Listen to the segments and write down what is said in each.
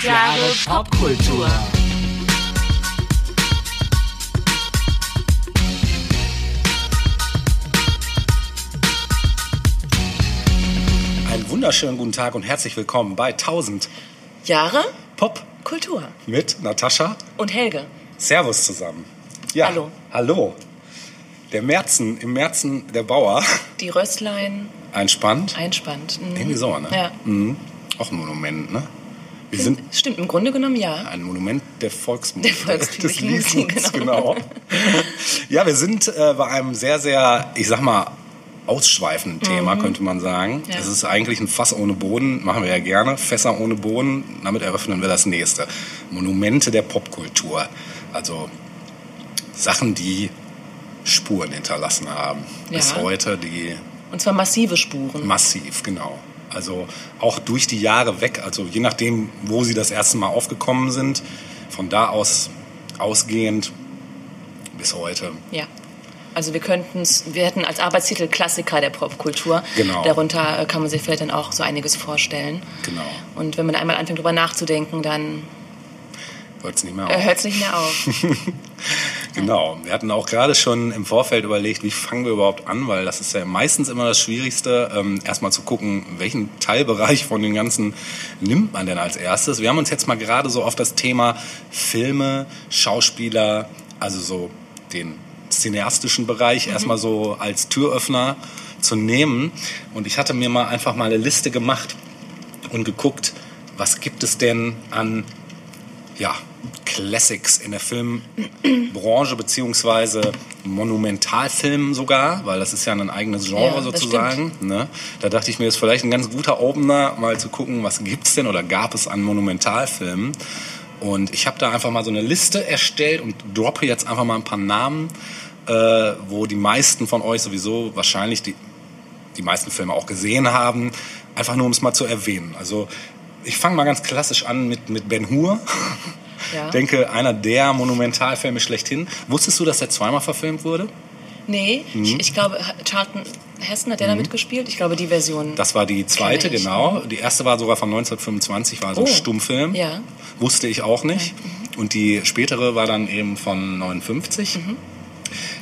50 Jahre Popkultur. Einen wunderschönen guten Tag und herzlich willkommen bei 1000 Jahre Pop Kultur. mit Natascha. Und Helge. Servus zusammen. Ja, Hallo. Hallo. Der Märzen, im Märzen der Bauer Die Röstlein einspannt. einspannt. Mhm. Irgendwie so, ne? Ja. Mhm. Auch ein Monument, ne? Wir sind Stimmt, im Grunde genommen ja. ein Monument der Volksmusik. Der volkstümlichen Musik, Liedens, genau. genau. Ja, wir sind äh, bei einem sehr, sehr, ich sag mal, ausschweifenden Thema, könnte man sagen. Mhm. Ja. Es ist eigentlich ein Fass ohne Boden, machen wir ja gerne. Fässer ohne Boden, damit eröffnen wir das nächste. Monumente der Popkultur. Also Sachen, die Spuren hinterlassen haben. Bis Ja. heute, die Und zwar massive Spuren. Massiv, genau. Also auch durch die Jahre weg, also je nachdem, wo sie das erste Mal aufgekommen sind, von da aus ausgehend bis heute. Ja. Also wir könnten es, wir hätten als Arbeitstitel Klassiker der Popkultur. Genau. Darunter äh, kann man sich vielleicht dann auch so einiges vorstellen. Genau. Und wenn man einmal anfängt, drüber nachzudenken, dann Hört es nicht mehr äh, auf. hört es nicht mehr auf. Genau. Wir hatten auch gerade schon im Vorfeld überlegt, wie fangen wir überhaupt an, weil das ist ja meistens immer das Schwierigste, ähm, erstmal zu gucken, welchen Teilbereich von den ganzen nimmt man denn als erstes. Wir haben uns jetzt mal gerade so auf das Thema Filme, Schauspieler, also so den cineastischen Bereich erstmal so als Türöffner zu nehmen. Und ich hatte mir mal einfach mal eine Liste gemacht und geguckt, was gibt es denn an ja, Classics in der Filmbranche beziehungsweise Monumentalfilmen sogar, weil das ist ja ein eigenes Genre Ja, sozusagen. Ne? Da dachte ich mir, das ist vielleicht ein ganz guter Opener, mal zu gucken, was gibt's denn oder gab es an Monumentalfilmen. Und ich habe da einfach mal so eine Liste erstellt und droppe jetzt einfach mal ein paar Namen, äh, wo die meisten von euch sowieso wahrscheinlich die, die meisten Filme auch gesehen haben, einfach nur um es mal zu erwähnen. Also ich fange mal ganz klassisch an mit, mit Ben Hur. Ja. Ich denke, einer der Monumentalfilme schlechthin. Wusstest du, dass der zweimal verfilmt wurde? Nee, Mhm. ich, ich glaube, Charlton Heston hat der da mitgespielt? Ich glaube, die Version. Das war die zweite, genau. Die erste war sogar von 1925, war so ein Oh. Stummfilm. Ja. Mhm. Wusste ich auch nicht. Und die spätere war dann eben von 59. Mhm.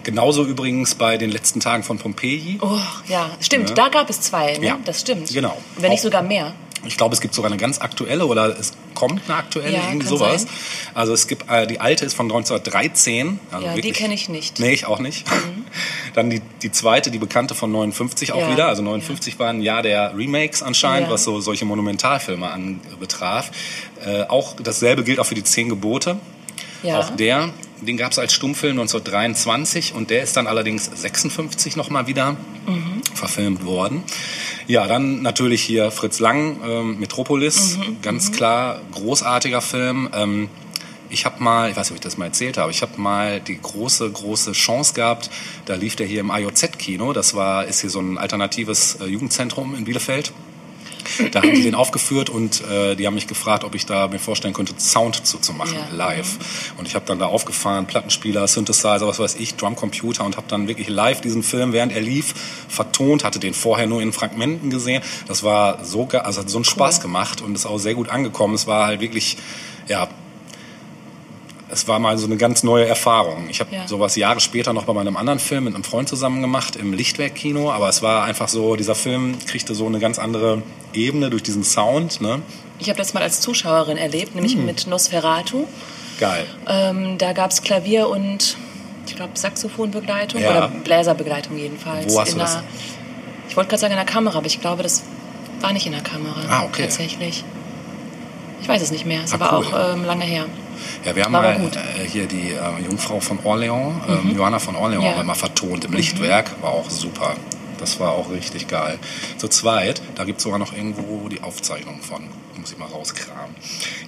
Genauso übrigens bei den letzten Tagen von Pompeji. Oh, ja, stimmt. Ja. Da gab es zwei, ne? Ja. Das stimmt. Genau. Wenn nicht Auch- sogar mehr. Ich glaube, es gibt sogar eine ganz aktuelle oder es kommt eine aktuelle, Ja, irgendwie sowas. sein. Also es gibt, äh, die alte ist von 1913. Also Ja, die wirklich- kenne ich nicht. Nee, ich auch nicht. Dann die, die zweite, die bekannte von 59 auch Ja, wieder. Also 59 war ein Jahr der Remakes anscheinend, Ja. was so solche Monumentalfilme anbetraf. Äh, auch dasselbe gilt auch für die Zehn Gebote. Ja. Auch der, den gab es als Stummfilm 1923 und der ist dann allerdings 56 nochmal wieder Mhm. verfilmt worden. Ja, dann natürlich hier Fritz Lang, ähm, Metropolis, Mhm. ganz klar, großartiger Film. Ähm, ich habe mal, ich weiß nicht, ob ich das mal erzählt habe, ich habe mal die große, große Chance gehabt, da lief der hier im IOZ-Kino, das war, ist hier so ein alternatives äh, Jugendzentrum in Bielefeld. Da haben die den aufgeführt und äh, die haben mich gefragt, ob ich da mir vorstellen könnte, Sound zuzumachen, Ja. live. Und ich habe dann da aufgefahren, Plattenspieler, Synthesizer, was weiß ich, Drumcomputer und habe dann wirklich live diesen Film, während er lief, vertont, hatte den vorher nur in Fragmenten gesehen. Das war so, also hat so einen Spaß gemacht und ist auch sehr gut angekommen. Es war halt wirklich, ja, es war mal so eine ganz neue Erfahrung. Ich habe Ja. sowas Jahre später noch bei meinem anderen Film mit einem Freund zusammen gemacht im Lichtwerk-Kino, aber es war einfach so, dieser Film kriegte so eine ganz andere Ebene durch diesen Sound. Ne? Ich habe das mal als Zuschauerin erlebt, nämlich Hm. mit Nosferatu. Geil. Ähm, da gab es Klavier und, ich glaube, Saxophonbegleitung Ja. oder Bläserbegleitung jedenfalls. Wo hast du das? ich wollte gerade sagen in der Kamera, aber ich glaube, das war nicht in der Kamera. Ah, okay. Tatsächlich. Ich weiß es nicht mehr, Ah, aber cool. auch ähm, lange her. Ja, wir haben mal. Mhm. äh, hier die äh, Jungfrau von Orleans, ähm, Johanna von Orleans, Ja. mal vertont im Lichtwerk. War auch super. Das war auch richtig geil. Zu zweit, da gibt es sogar noch irgendwo die Aufzeichnung von. Muss ich mal rauskramen.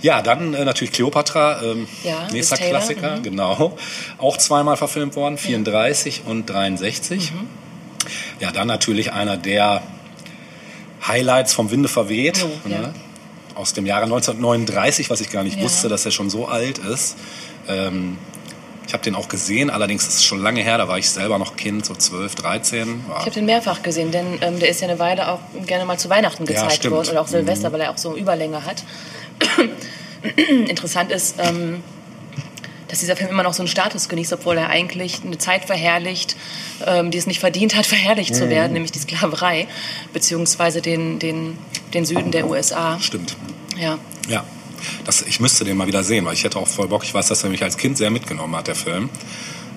Ja, dann äh, natürlich Cleopatra, ähm, Ja, nächster Klassiker, mhm. genau. Auch zweimal verfilmt worden, 34 und 63. Mhm. Ja, dann natürlich einer der Highlights vom Winde verweht. Oh, ne? ja. Aus dem Jahre 1939, was ich gar nicht Ja. wusste, dass er schon so alt ist. Ähm, ich habe den auch gesehen, allerdings ist es schon lange her, da war ich selber noch Kind, so 12, 13. War Ich habe den mehrfach gesehen, denn ähm, der ist ja eine Weile auch gerne mal zu Weihnachten Ja, gezeigt. Mhm. worden oder auch Silvester, weil er auch so Überlänge hat. interessant ist, ähm, dass dieser Film immer noch so einen Status genießt, obwohl er eigentlich eine Zeit verherrlicht, ähm, die es nicht verdient hat, verherrlicht zu werden, nämlich die Sklaverei, beziehungsweise den, den, den Süden der USA. Stimmt. Ja. Ja. Das, ich müsste den mal wieder sehen, weil ich hätte auch voll Bock. Ich weiß, dass er mich als Kind sehr mitgenommen hat, der Film.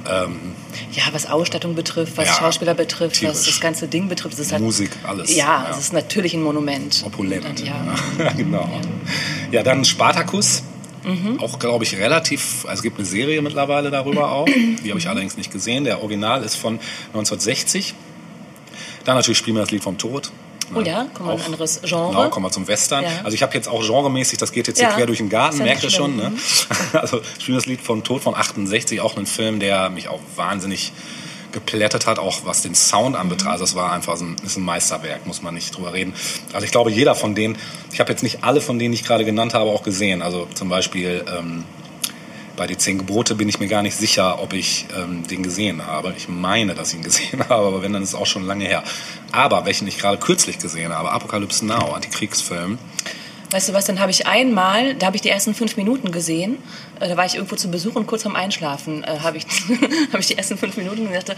Ähm, Ja, was Ausstattung betrifft, was Ja, Schauspieler betrifft, was tierisch. das ganze Ding betrifft, halt, Musik, alles. Ja, Ja. es ist natürlich ein Monument. opulent. Dann, ja. genau. Ja, dann Spartacus. Mhm. Auch, glaube ich, relativ, also es gibt eine Serie mittlerweile darüber auch. Die habe ich allerdings nicht gesehen. Der Original ist von 1960. Dann natürlich spielen wir das Lied vom Tod. Oh ja, kommen wir in ein anderes Genre. Genau, kommen wir zum Western. Ja. Also ich habe jetzt auch genremäßig, das geht jetzt hier Ja, quer durch den Garten, merkt ihr schon. Ne? Also spielen das Lied vom Tod von 68, auch ein Film, der mich auch wahnsinnig geplättet hat, auch was den Sound anbetraf. Also das war einfach ein, ist ein Meisterwerk, muss man nicht drüber reden. Also ich glaube, jeder von denen, ich habe jetzt nicht alle von denen, die ich gerade genannt habe, auch gesehen. Also zum Beispiel ähm, bei die Zehn Gebote bin ich mir gar nicht sicher, ob ich ähm, den gesehen habe. Ich meine, dass ich ihn gesehen habe, aber wenn, dann ist es auch schon lange her. Aber welchen ich gerade kürzlich gesehen habe, Apocalypse Now, Antikriegsfilm, Weißt du was, dann habe ich einmal, da habe ich die ersten fünf Minuten gesehen, äh, da war ich irgendwo zu Besuch und kurz vorm Einschlafen äh, habe ich, hab ich die ersten fünf Minuten und dachte,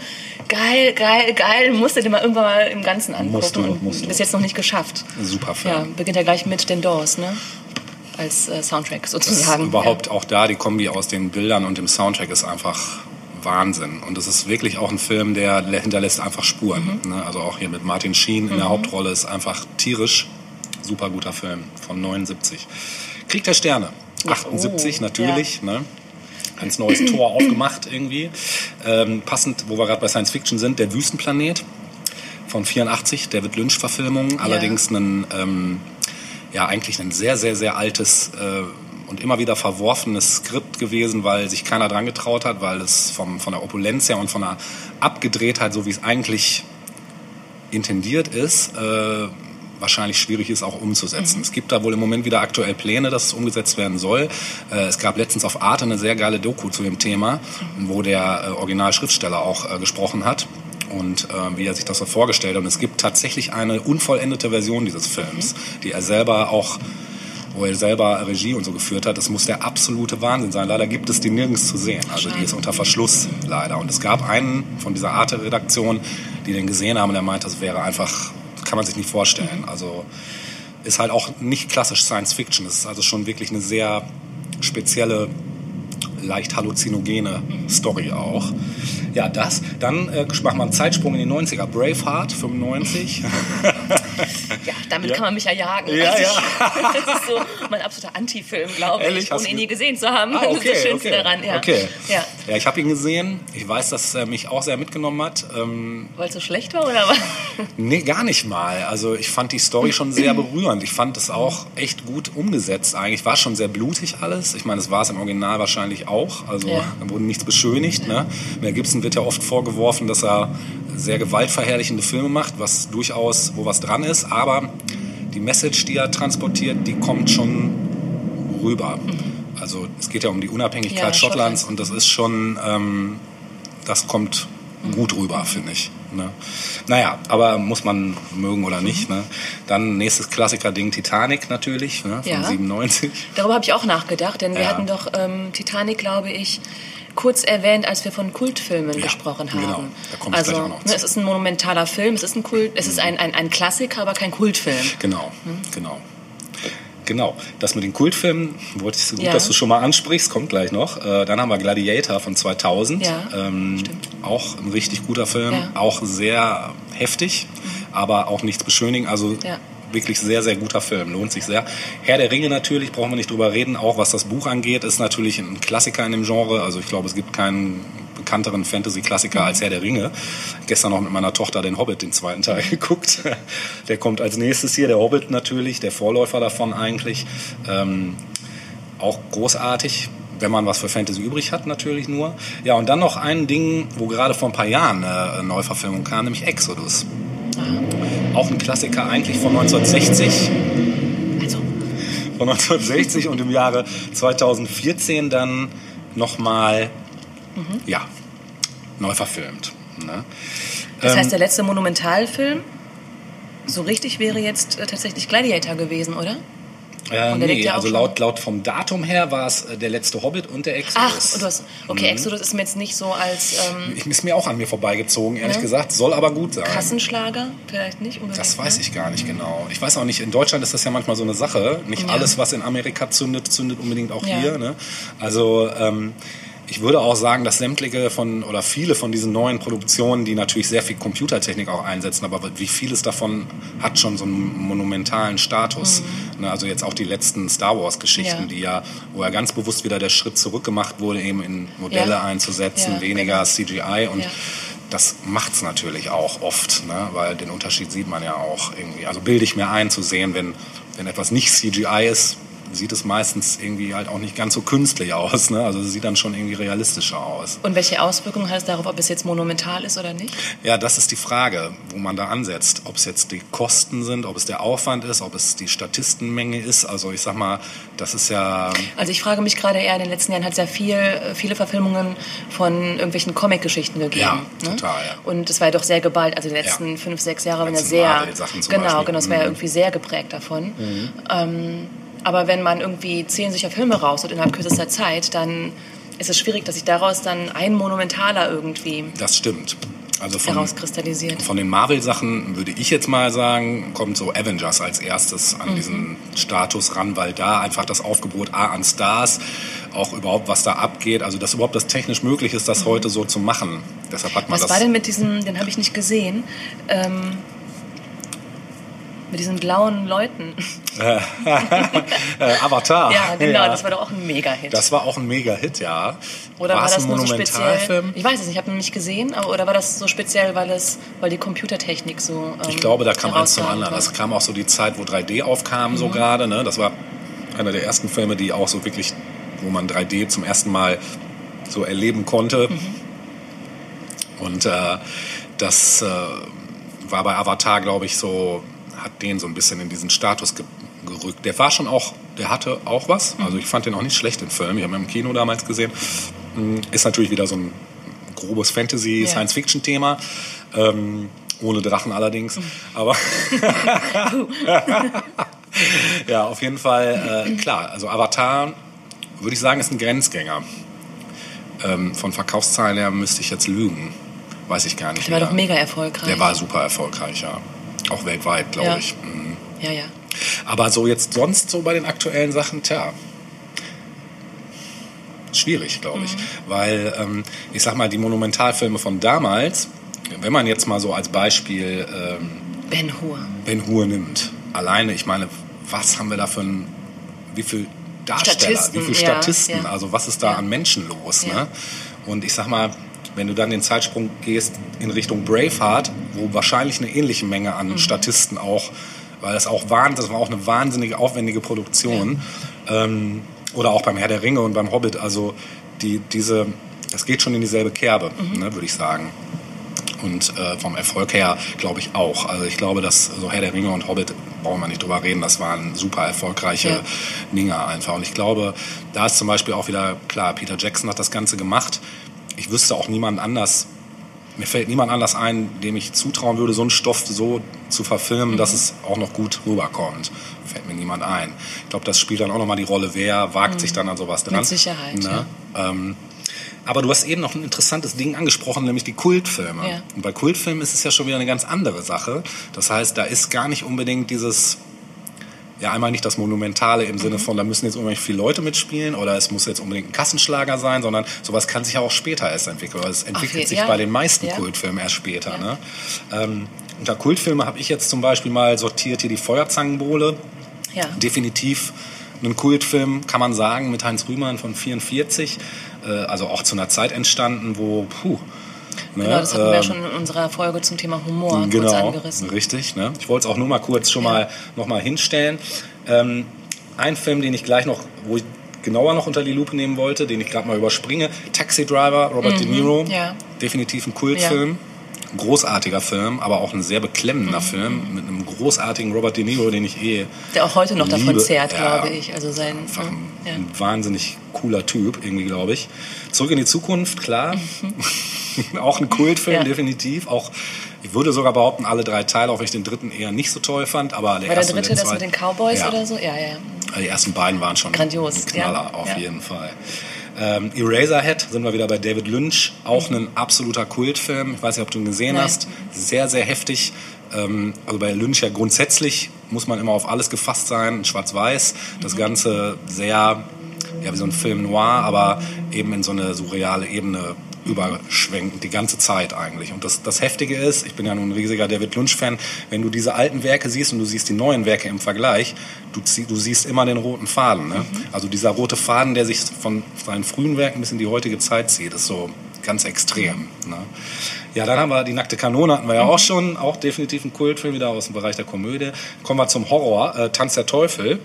geil, geil, geil, musst du dir mal irgendwann mal im Ganzen angucken. Musst du, und musst du. bis jetzt noch nicht geschafft. super Film. Ja, beginnt ja gleich mit den Doors, ne? Als äh, Soundtrack Das sozusagen. überhaupt auch da, die Kombi aus den Bildern und dem Soundtrack ist einfach Wahnsinn. Und es ist wirklich auch ein Film, der hinterlässt einfach Spuren. Mhm. Ne? Also auch hier mit Martin Sheen in der Hauptrolle ist einfach tierisch super guter Film von 79. Krieg der Sterne, 78 oh, natürlich. Ne? Ganz neues Tor aufgemacht irgendwie. Ähm, passend, wo wir gerade bei Science Fiction sind, der Wüstenplanet von 84, David Lynch-Verfilmung. Allerdings ein, ähm, ja, eigentlich ein sehr, sehr, sehr altes äh, und immer wieder verworfenes Skript gewesen, weil sich keiner dran getraut hat, weil es vom, von der Opulenz her und von der Abgedrehtheit, so wie es eigentlich intendiert ist, äh, wahrscheinlich schwierig ist, auch umzusetzen. Es gibt da wohl im Moment wieder aktuell Pläne, dass es umgesetzt werden soll. Äh, es gab letztens auf Arte eine sehr geile Doku zu dem Thema, wo der äh, Originalschriftsteller auch äh, gesprochen hat und äh, wie er sich das so vorgestellt hat. Und es gibt tatsächlich eine unvollendete Version dieses Films, die er selber auch wo er selber Regie und so geführt hat, das muss der absolute Wahnsinn sein. Leider gibt es die nirgends zu sehen. Also die ist unter Verschluss leider. Und es gab einen von dieser Arte-Redaktion, die den gesehen haben und der meinte, das wäre einfach, kann man sich nicht vorstellen. Also ist halt auch nicht klassisch Science Fiction. Es ist also schon wirklich eine sehr spezielle, leicht halluzinogene Story auch. Ja, das. Dann äh, machen wir einen Zeitsprung in die 90er. Braveheart, 95. Ja, damit Ja. kann man mich ja jagen. Ja, Also ja. Ich, das ist so mein absoluter Anti-Film, glaube Ehrlich? ich, ohne ihn nie gesehen zu haben. Ah, das ist okay, das Schönste okay. daran. Ja. Okay. Ja. Ja, ich habe ihn gesehen. Ich weiß, dass er mich auch sehr mitgenommen hat. Ähm, Weil es so schlecht war, oder was? nee, gar nicht mal. Also ich fand die Story schon sehr berührend. Ich fand es auch echt gut umgesetzt eigentlich. War schon sehr blutig alles. Ich meine, es war es im Original wahrscheinlich auch. Also Ja. da wurde nichts beschönigt. Ne? Mel Gibson wird ja oft vorgeworfen, dass er sehr gewaltverherrlichende Filme macht, was durchaus, wo was dran ist. Aber die Message, die er transportiert, die kommt schon rüber. Also es geht ja um die Unabhängigkeit Ja, Schottlands und das ist schon, ähm, das kommt gut rüber, finde ich. Ne? Naja, aber muss man mögen oder nicht. Ne? Dann nächstes Klassiker-Ding Titanic natürlich, ne? von Ja. 97. Darüber habe ich auch nachgedacht, denn wir Ja. hatten doch ähm, Titanic, glaube ich, kurz erwähnt, als wir von Kultfilmen Ja, gesprochen haben. genau. Da komme ich also, auch noch ne, zu. es ist ein monumentaler Film, es ist ein Kult, es ist ein, ein, ein Klassiker, aber kein Kultfilm. Genau, Hm? genau. Genau, das mit den Kultfilmen, wollte ich so gut, Ja. dass du schon mal ansprichst, kommt gleich noch. Äh, dann haben wir Gladiator von 2000, Ja, ähm, auch ein richtig guter Film, Ja. auch sehr heftig, aber auch nichts beschönigen, also Ja. Wirklich sehr, sehr guter Film, lohnt sich sehr. Herr der Ringe natürlich, brauchen wir nicht drüber reden, auch was das Buch angeht, ist natürlich ein Klassiker in dem Genre, also ich glaube, es gibt keinen bekannteren Fantasy-Klassiker als Herr der Ringe. Gestern noch mit meiner Tochter den Hobbit, den zweiten Teil, geguckt. Der kommt als nächstes hier, der Hobbit natürlich, der Vorläufer davon eigentlich. Ähm, auch großartig, wenn man was für Fantasy übrig hat, natürlich nur. Ja, und dann noch ein Ding, wo gerade vor ein paar Jahren eine Neuverfilmung kam, nämlich Exodus. Auch ein Klassiker eigentlich von 1960 Also, von 1960 und im Jahre 2014 dann nochmal, ja, neu verfilmt. Ne? das Ähm, heißt, der letzte Monumentalfilm, so richtig wäre jetzt äh, tatsächlich Gladiator gewesen, oder? Äh, nee, ja also laut, laut vom Datum her war es äh, der letzte Hobbit und der Exodus. Ach, hast, okay, Exodus ist mir jetzt nicht so als ähm, Ich ist mir auch an mir vorbeigezogen, ehrlich Ja. gesagt. Soll aber gut sein. Kassenschlager, vielleicht nicht unbedingt. Das weiß ne? ich gar nicht genau. Ich weiß auch nicht, in Deutschland ist das ja manchmal so eine Sache. Nicht Ja. alles, was in Amerika zündet, zündet unbedingt auch Ja. hier. Ne? Also ähm, ich würde auch sagen, dass sämtliche von oder viele von diesen neuen Produktionen, die natürlich sehr viel Computertechnik auch einsetzen, aber wie vieles davon hat schon so einen monumentalen Status. Ne? Also jetzt auch die letzten Star Wars Geschichten, Mhm. Ja. die ja, wo ja ganz bewusst wieder der Schritt zurück gemacht wurde, eben in Modelle Ja. einzusetzen, Ja, weniger genau. CGI und das macht's natürlich auch oft, ne? weil den Unterschied sieht man ja auch irgendwie. Also bilde ich mir ein zu sehen, wenn, wenn etwas nicht CGI ist, sieht es meistens irgendwie halt auch nicht ganz so künstlich aus. Ne? Also es sieht dann schon irgendwie realistischer aus. Und welche Auswirkungen hat es darauf, ob es jetzt monumental ist oder nicht? Ja, das ist die Frage, wo man da ansetzt. Ob es jetzt die Kosten sind, ob es der Aufwand ist, ob es die Statistenmenge ist. Also ich sag mal, das ist ja... Also ich frage mich gerade eher, in den letzten Jahren hat es ja viel, viele Verfilmungen von irgendwelchen Comic-Geschichten gegeben. Ja, ne? total, ja. Und es war ja doch sehr geballt. Also die letzten Ja. fünf, sechs Jahre waren ja sehr... Genau, Beispiel. genau, es war ja Mhm. irgendwie sehr geprägt davon. Ähm, aber wenn man irgendwie zehn solcher Filme rausholt innerhalb kürzester Zeit, dann ist es schwierig, dass sich daraus dann ein monumentaler irgendwie Das stimmt. Also von, herauskristallisiert. Von den Marvel-Sachen würde ich jetzt mal sagen, kommt so Avengers als erstes an Mhm. diesen Status ran, weil da einfach das Aufgebot A an Stars, auch überhaupt was da abgeht, also dass überhaupt das technisch möglich ist, das heute so zu machen. Deshalb hat man Mhm. Was das. war denn mit diesem, den habe ich nicht gesehen, ähm, mit diesen blauen Leuten? äh, Avatar. Ja, genau, das war doch auch ein Mega-Hit. Das war auch ein Mega-Hit, ja. Oder war, es das ein nur so speziell? Ich weiß es nicht, ich habe ihn nicht gesehen, aber oder war das so speziell, weil es, weil die Computertechnik so. Ähm, Ich glaube, da kam eins zum anderen. war? Das kam auch so die Zeit, wo 3D aufkam, Mhm. so gerade. Ne? Das war einer der ersten Filme, die auch so wirklich, wo man 3D zum ersten Mal so erleben konnte. Mhm. Und äh, das äh, war bei Avatar, glaube ich, so, hat den so ein bisschen in diesen Status ge gerückt. Der war schon auch, der hatte auch was. Mhm. Also ich fand den auch nicht schlecht, den Film. Ich habe ihn im Kino damals gesehen. Mm, Ist natürlich wieder so ein grobes Fantasy, Ja. Science-Fiction-Thema. Ähm, ohne Drachen allerdings. Mhm. Aber ja, auf jeden Fall äh, klar. Also Avatar würde ich sagen, ist ein Grenzgänger. Ähm, von Verkaufszahlen her müsste ich jetzt lügen. Weiß ich gar nicht. Der war mehr. doch mega erfolgreich. Der war super erfolgreich, ja. Auch weltweit, glaube Ja. ich. Mhm. Ja, ja. Aber so jetzt sonst so bei den aktuellen Sachen, tja. Schwierig, glaube ich. Weil, ähm, ich sag mal, die Monumentalfilme von damals, wenn man jetzt mal so als Beispiel ähm, Ben Hur. Ben Hur nimmt, alleine, ich meine, was haben wir da für ein, wie viel Darsteller, Statisten, wie viele ja, Statisten, ja. also was ist da Ja. an Menschen los? Ja. Ne? Und ich sag mal, wenn du dann den Zeitsprung gehst in Richtung Braveheart, wo wahrscheinlich eine ähnliche Menge an Mhm. Statisten auch, weil das auch wahnsinn, das war auch eine wahnsinnige aufwendige Produktion, ähm, oder auch beim Herr der Ringe und beim Hobbit, also die, diese, das geht schon in dieselbe Kerbe, Mhm. ne, würde ich sagen. Und äh, vom Erfolg her glaube ich auch. Also ich glaube, dass so Herr der Ringe und Hobbit, brauchen wir nicht drüber reden, das waren super erfolgreiche Ja. Dinger einfach. Und ich glaube, da ist zum Beispiel auch wieder, klar, Peter Jackson hat das Ganze gemacht. Ich wüsste auch niemand anders, mir fällt niemand anders ein, dem ich zutrauen würde, so einen Stoff so zu verfilmen, Mhm. dass es auch noch gut rüberkommt. Fällt mir niemand ein. Ich glaube, das spielt dann auch nochmal die Rolle, wer wagt sich dann an sowas dran. Mhm. Mit Sicherheit, Ne? Ähm, aber du hast eben noch ein interessantes Ding angesprochen, nämlich die Kultfilme. Ja. Und bei Kultfilmen ist es ja schon wieder eine ganz andere Sache. Das heißt, da ist gar nicht unbedingt dieses, ja einmal nicht das Monumentale im Mhm. Sinne von, da müssen jetzt unbedingt viele Leute mitspielen oder es muss jetzt unbedingt ein Kassenschlager sein, sondern sowas kann sich ja auch später erst entwickeln. Oder es entwickelt je- sich ja. bei den meisten Ja. Kultfilmen erst später. Ja. Ne? Ähm, unter Kultfilme habe ich jetzt zum Beispiel mal sortiert hier die Feuerzangenbowle Ja. definitiv ein Kultfilm, kann man sagen, mit Heinz Rühmann von 44. Äh, also auch zu einer Zeit entstanden, wo, puh. Ne, Genau, das hatten wir ja ähm, schon in unserer Folge zum Thema Humor kurz Genau, angerissen. richtig. Ne? Ich wollte es auch nur mal kurz schon Ja. mal noch mal hinstellen. Ähm, ein Film, den ich gleich noch, wo ich genauer noch unter die Lupe nehmen wollte, den ich gerade mal überspringe, Taxi Driver, Robert De Niro, Mhm, ja. definitiv ein Kultfilm. Großartiger Film, aber auch ein sehr beklemmender Mhm. Film mit einem großartigen Robert De Niro, den ich eh Der auch heute noch davon Liebe- zehrt, ja, glaube ich. Also sein. einfach ein, ja. ein wahnsinnig cooler Typ, irgendwie, glaube ich. Zurück in die Zukunft, klar. auch ein Kultfilm, Ja. definitiv. Auch, Ich würde sogar behaupten, alle drei Teile, auch wenn ich den dritten eher nicht so toll fand, aber der War der erste dritte und der das mit den Cowboys ja. oder so? Ja, ja, ja. Die ersten beiden waren schon Grandios, Knaller, auf jeden Fall. Ähm, Eraserhead sind wir wieder bei David Lynch, auch ein absoluter Kultfilm. Ich weiß nicht, ob du ihn gesehen Nein. hast. Sehr, sehr heftig. Ähm, also bei Lynch ja grundsätzlich muss man immer auf alles gefasst sein, in schwarz-weiß. Das Mhm. Ganze sehr, ja, wie so ein Film noir, aber eben in so eine surreale Ebene überschwenkend, die ganze Zeit eigentlich. Und das, das Heftige ist, ich bin ja nun ein riesiger David Lynch-Fan, wenn du diese alten Werke siehst und du siehst die neuen Werke im Vergleich, du, du siehst immer den roten Faden. Ne? Also dieser rote Faden, der sich von seinen frühen Werken bis in die heutige Zeit zieht, ist so ganz extrem. Ne? Ja, dann haben wir die nackte Kanone, hatten wir ja auch schon, auch definitiv ein Kultfilm wieder aus dem Bereich der Komödie. Kommen wir zum Horror, äh, Tanz der Teufel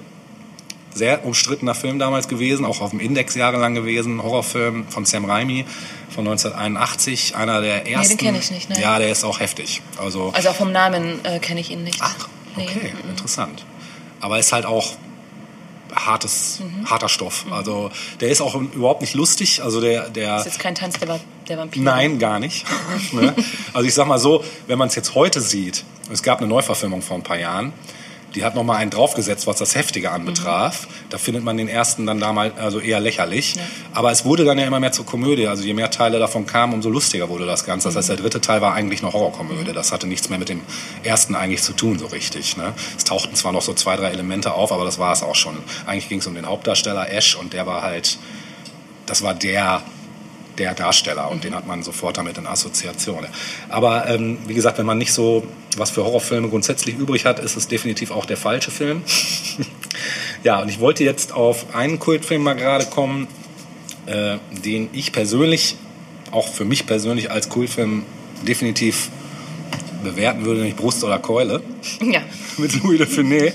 sehr umstrittener Film damals gewesen, auch auf dem Index jahrelang gewesen. Horrorfilm von Sam Raimi von 1981, einer der ersten. kenn ich nicht, ne? Ja, der ist auch heftig. Also, Also auch vom Namen äh, kenne ich ihn nicht. ach, Nee. okay, interessant. Aber ist halt auch hartes, Mhm. harter Stoff. Also der ist auch überhaupt nicht lustig. Also der, der Das ist jetzt kein Tanz der, der Vampire. Nein, gar nicht. ne? Also ich sag mal so, wenn man es jetzt heute sieht, es gab eine Neuverfilmung vor ein paar Jahren, die hat nochmal einen draufgesetzt, was das Heftige anbetraf. Da findet man den ersten dann damals also eher lächerlich. Aber es wurde dann ja immer mehr zur Komödie. Also je mehr Teile davon kamen, umso lustiger wurde das Ganze. Das heißt, der dritte Teil war eigentlich eine Horrorkomödie. Das hatte nichts mehr mit dem ersten eigentlich zu tun, so richtig. Ne? Es tauchten zwar noch so zwei, drei Elemente auf, aber das war es auch schon. Eigentlich ging es um den Hauptdarsteller Ash und der war halt, das war der der Darsteller und den hat man sofort damit in Assoziation. Aber ähm, wie gesagt, wenn man nicht so was für Horrorfilme grundsätzlich übrig hat, ist es definitiv auch der falsche Film. ja, und ich wollte jetzt auf einen Kultfilm mal gerade kommen, äh, den ich persönlich, auch für mich persönlich als Kultfilm definitiv bewerten würde, nämlich Brust oder Keule Ja. mit Louis de Funès,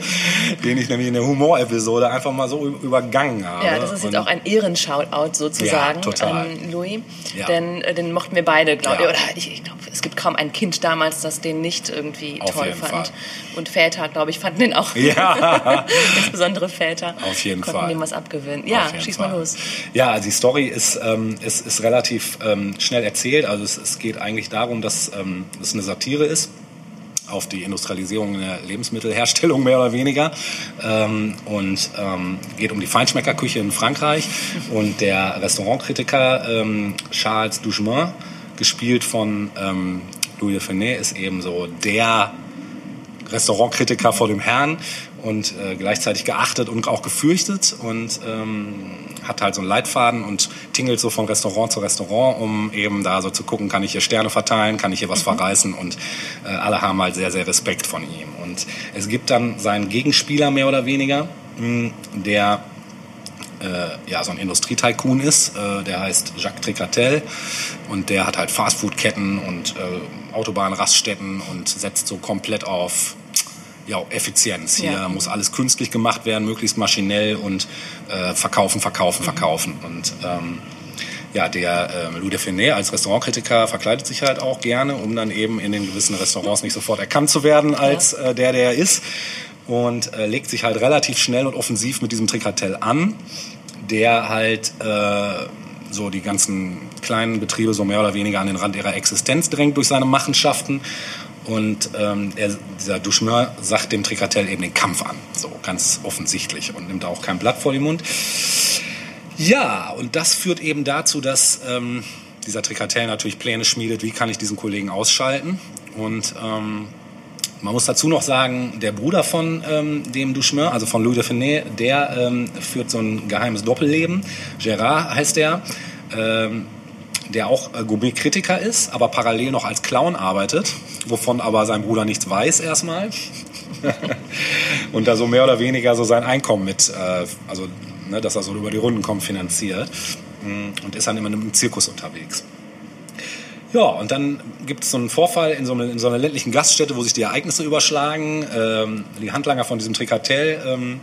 den ich nämlich in der Humorepisode einfach mal so übergangen habe. Ja, das ist jetzt Und- auch ein Ehrenshoutout sozusagen Ja, total. an Louis. Ja. Denn äh, den mochten wir beide, glaube Ja. ich. Oder ich, ich glaube, es gibt kaum ein Kind damals, das den nicht irgendwie Auf toll jeden fand. Fall. Und Väter, glaube ich, fanden den auch. Ja. Insbesondere Väter. Auf jeden konnten Fall. dem was abgewöhnen. Ja, schieß Fall. mal los. Ja, also die Story ist, ähm, ist, ist relativ ähm, schnell erzählt. Also es, es geht eigentlich darum, dass ähm, es eine Satire ist auf die Industrialisierung der Lebensmittelherstellung mehr oder weniger. Ähm, und ähm, geht um die Feinschmeckerküche in Frankreich. Und der Restaurantkritiker ähm, Charles Duchemin, gespielt von ähm, Louis de Funès, ist eben so der Restaurantkritiker vor dem Herrn und äh, gleichzeitig geachtet und auch gefürchtet. Und ähm, hat halt so einen Leitfaden und tingelt so von Restaurant zu Restaurant, um eben da so zu gucken, kann ich hier Sterne verteilen, kann ich hier was verreißen und äh, alle haben halt sehr, sehr Respekt von ihm. Und es gibt dann seinen Gegenspieler mehr oder weniger, mh, der äh, ja, so ein Industrietycoon ist. Äh, der heißt Jacques Tricatel und der hat halt Fastfood-Ketten und äh, Autobahnraststätten und setzt so komplett auf ja, Effizienz. Hier Ja. muss alles künstlich gemacht werden, möglichst maschinell und äh, verkaufen, verkaufen, verkaufen. Und ähm, ja, der äh, Louis de Funès als Restaurantkritiker verkleidet sich halt auch gerne, um dann eben in den gewissen Restaurants nicht sofort erkannt zu werden als äh, der, der er ist. Und äh, legt sich halt relativ schnell und offensiv mit diesem Trikartell an, der halt äh, so die ganzen kleinen Betriebe so mehr oder weniger an den Rand ihrer Existenz drängt durch seine Machenschaften. Und ähm, er, dieser Duschmeur sagt dem Trikartell eben den Kampf an, so ganz offensichtlich und nimmt auch kein Blatt vor den Mund. Ja, und das führt eben dazu, dass ähm, dieser Trikartell natürlich Pläne schmiedet, wie kann ich diesen Kollegen ausschalten. Und ähm, man muss dazu noch sagen, der Bruder von ähm, dem Duchemin, also von Louis de Funès, der ähm, führt so ein geheimes Doppelleben. Gérard heißt der, ähm, der auch äh, Gourmet-Kritiker ist, aber parallel noch als Clown arbeitet, wovon aber sein Bruder nichts weiß erstmal. und da so mehr oder weniger so sein Einkommen mit, äh, also ne, dass er so über die Runden kommt, finanziert. Mm, Und ist dann immer im Zirkus unterwegs. Ja, und dann gibt es so einen Vorfall in so, einer, in so einer ländlichen Gaststätte, wo sich die Ereignisse überschlagen. Ähm, die Handlanger von diesem Trikartell ähm,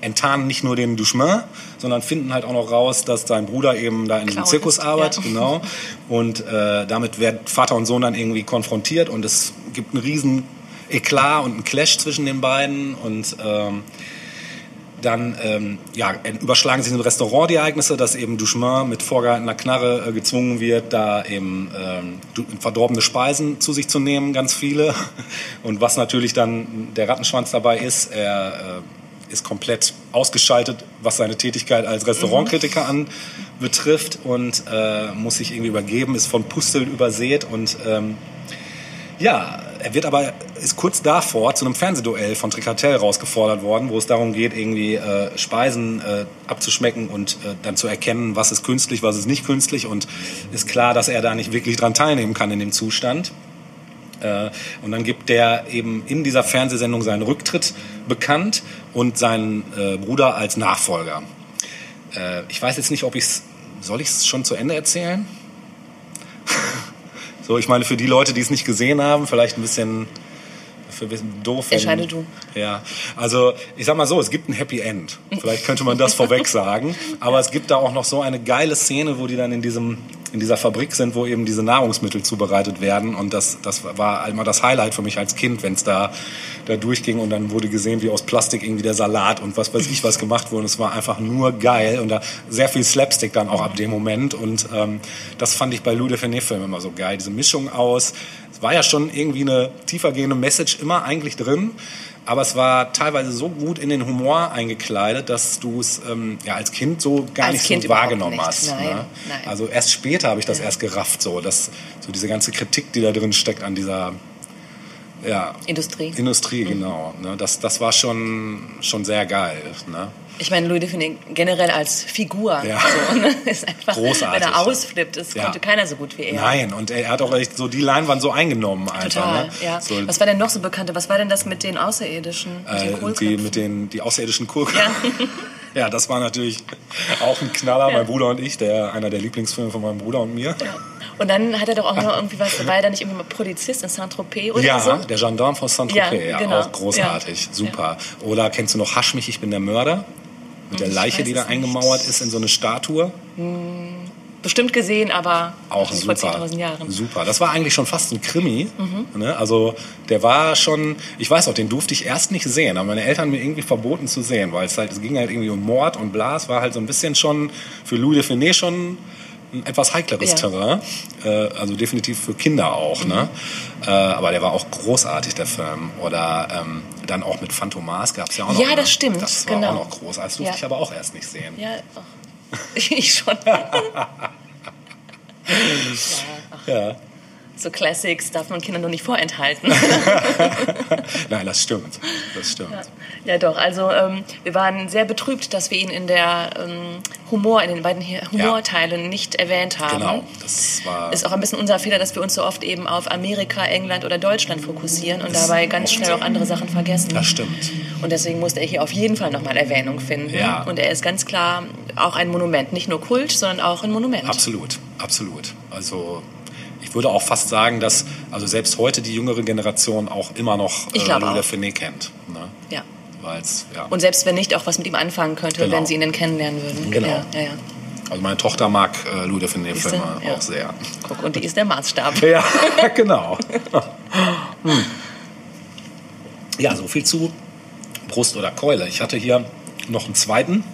enttarnen nicht nur den Duchemin, sondern finden halt auch noch raus, dass sein Bruder eben da in diesem Clown Zirkus arbeitet. ja. Genau. Und äh, damit werden Vater und Sohn dann irgendwie konfrontiert und es gibt einen riesen Eklat und einen Clash zwischen den beiden und ähm, dann ähm, ja, überschlagen sich in Restaurant die Ereignisse, dass eben Duchemin mit vorgehaltener Knarre äh, gezwungen wird, da eben ähm, verdorbene Speisen zu sich zu nehmen, ganz viele. Und was natürlich dann der Rattenschwanz dabei ist, er äh, ist komplett ausgeschaltet, was seine Tätigkeit als Restaurantkritiker mhm. anbetrifft und äh, muss sich irgendwie übergeben, ist von Pusteln übersät und ähm, ja, er wird aber, ist kurz davor zu einem Fernsehduell von Tricatel rausgefordert worden, wo es darum geht, irgendwie äh, Speisen äh, abzuschmecken und äh, dann zu erkennen, was ist künstlich, was ist nicht künstlich. Und ist klar, dass er da nicht wirklich dran teilnehmen kann in dem Zustand. Äh, und dann gibt der eben in dieser Fernsehsendung seinen Rücktritt bekannt und seinen äh, Bruder als Nachfolger. Äh, ich weiß jetzt nicht, ob ich es, soll ich es schon zu Ende erzählen? So, ich meine, für die Leute, die es nicht gesehen haben, vielleicht ein bisschen, für bisschen doof. Entscheide du. Ja, also ich sag mal so, es gibt ein Happy End. Vielleicht könnte man das vorweg sagen. Aber es gibt da auch noch so eine geile Szene, wo die dann in diesem in dieser Fabrik sind, wo eben diese Nahrungsmittel zubereitet werden. Und das, das war immer das Highlight für mich als Kind, wenn es da, da durchging und dann wurde gesehen, wie aus Plastik irgendwie der Salat und was weiß ich was gemacht wurde. Und es war einfach nur geil und da sehr viel Slapstick dann auch ab dem Moment. Und ähm, das fand ich bei Lou de Finet-Filmen immer so geil. Diese Mischung aus, es war ja schon irgendwie eine tiefergehende Message immer eigentlich drin aber es war teilweise so gut in den Humor eingekleidet, dass du es ähm, ja, als Kind so gar als nicht kind so wahrgenommen nicht. hast. Nein, ne? nein. Also erst später habe ich das ja. erst gerafft, so, dass so diese ganze Kritik, die da drin steckt an dieser ja, Industrie. Industrie, mhm. genau. Ne? Das, das war schon, schon sehr geil. Ne? Ich meine, Louis Define generell als Figur ja. so, ne? ist einfach, Großartig. wenn er ausflippt, das ja. konnte keiner so gut wie er. Nein, und er hat auch echt so die Leinwand so eingenommen. Einfach, Total, ne? ja. So, Was war denn noch so bekannt? Was war denn das mit den Außerirdischen? Mit äh, den die, mit den die außerirdischen Kohlköpfen. Ja. ja, das war natürlich auch ein Knaller. Mein Bruder und ich, der einer der Lieblingsfilme von meinem Bruder und mir. Ja. Und dann hat er doch auch noch irgendwie was, war er da nicht irgendwie mal Polizist in Saint-Tropez oder ja, so? Ja, der Gendarme von Saint-Tropez, ja, genau. auch großartig, super. Oder kennst du noch Hasch mich, ich bin der Mörder? Mit der Leiche, die da eingemauert nicht. ist in so eine Statue. Hm, bestimmt gesehen, aber auch vor super. 10.000 Jahren. Super. Das war eigentlich schon fast ein Krimi. Mhm. Ne? Also der war schon, ich weiß auch, den durfte ich erst nicht sehen. Aber meine Eltern mir irgendwie verboten zu sehen, weil es halt, es ging halt irgendwie um Mord und Blas, war halt so ein bisschen schon für Louis de Finet schon ein etwas heikleres ja. Terrain. Äh, also definitiv für Kinder auch. Ne? Mhm. Ne? Äh, aber der war auch großartig, der Film. Oder ähm, dann auch mit Phantomas gab es ja auch noch. Ja, das stimmt. Das war genau. auch noch groß. Das durfte ja. ich aber auch erst nicht sehen. Ja, ich schon. ja, ja so Classics darf man Kindern nur nicht vorenthalten. Nein, das stimmt. Das stimmt. Ja, ja doch. Also ähm, wir waren sehr betrübt, dass wir ihn in der ähm, Humor, in den beiden Humorteilen ja. nicht erwähnt haben. Genau. Das war ist auch ein bisschen unser Fehler, dass wir uns so oft eben auf Amerika, England oder Deutschland fokussieren und dabei ganz schnell auch andere Sachen vergessen. Das stimmt. Und deswegen musste er hier auf jeden Fall nochmal Erwähnung finden. Ja. Und er ist ganz klar auch ein Monument. Nicht nur Kult, sondern auch ein Monument. Absolut. Absolut. Also würde auch fast sagen, dass also selbst heute die jüngere Generation auch immer noch äh, Louis Finet kennt. Ne? Ja. Weil's, ja. Und selbst wenn nicht, auch was mit ihm anfangen könnte, genau. wenn sie ihn denn kennenlernen würden. Genau. Ja, ja, ja. Also meine Tochter mag äh, Louis de Finet-Filme ja. auch sehr. Guck, und die ist der Maßstab. ja, genau. hm. Ja, so viel zu Brust oder Keule. Ich hatte hier noch einen zweiten,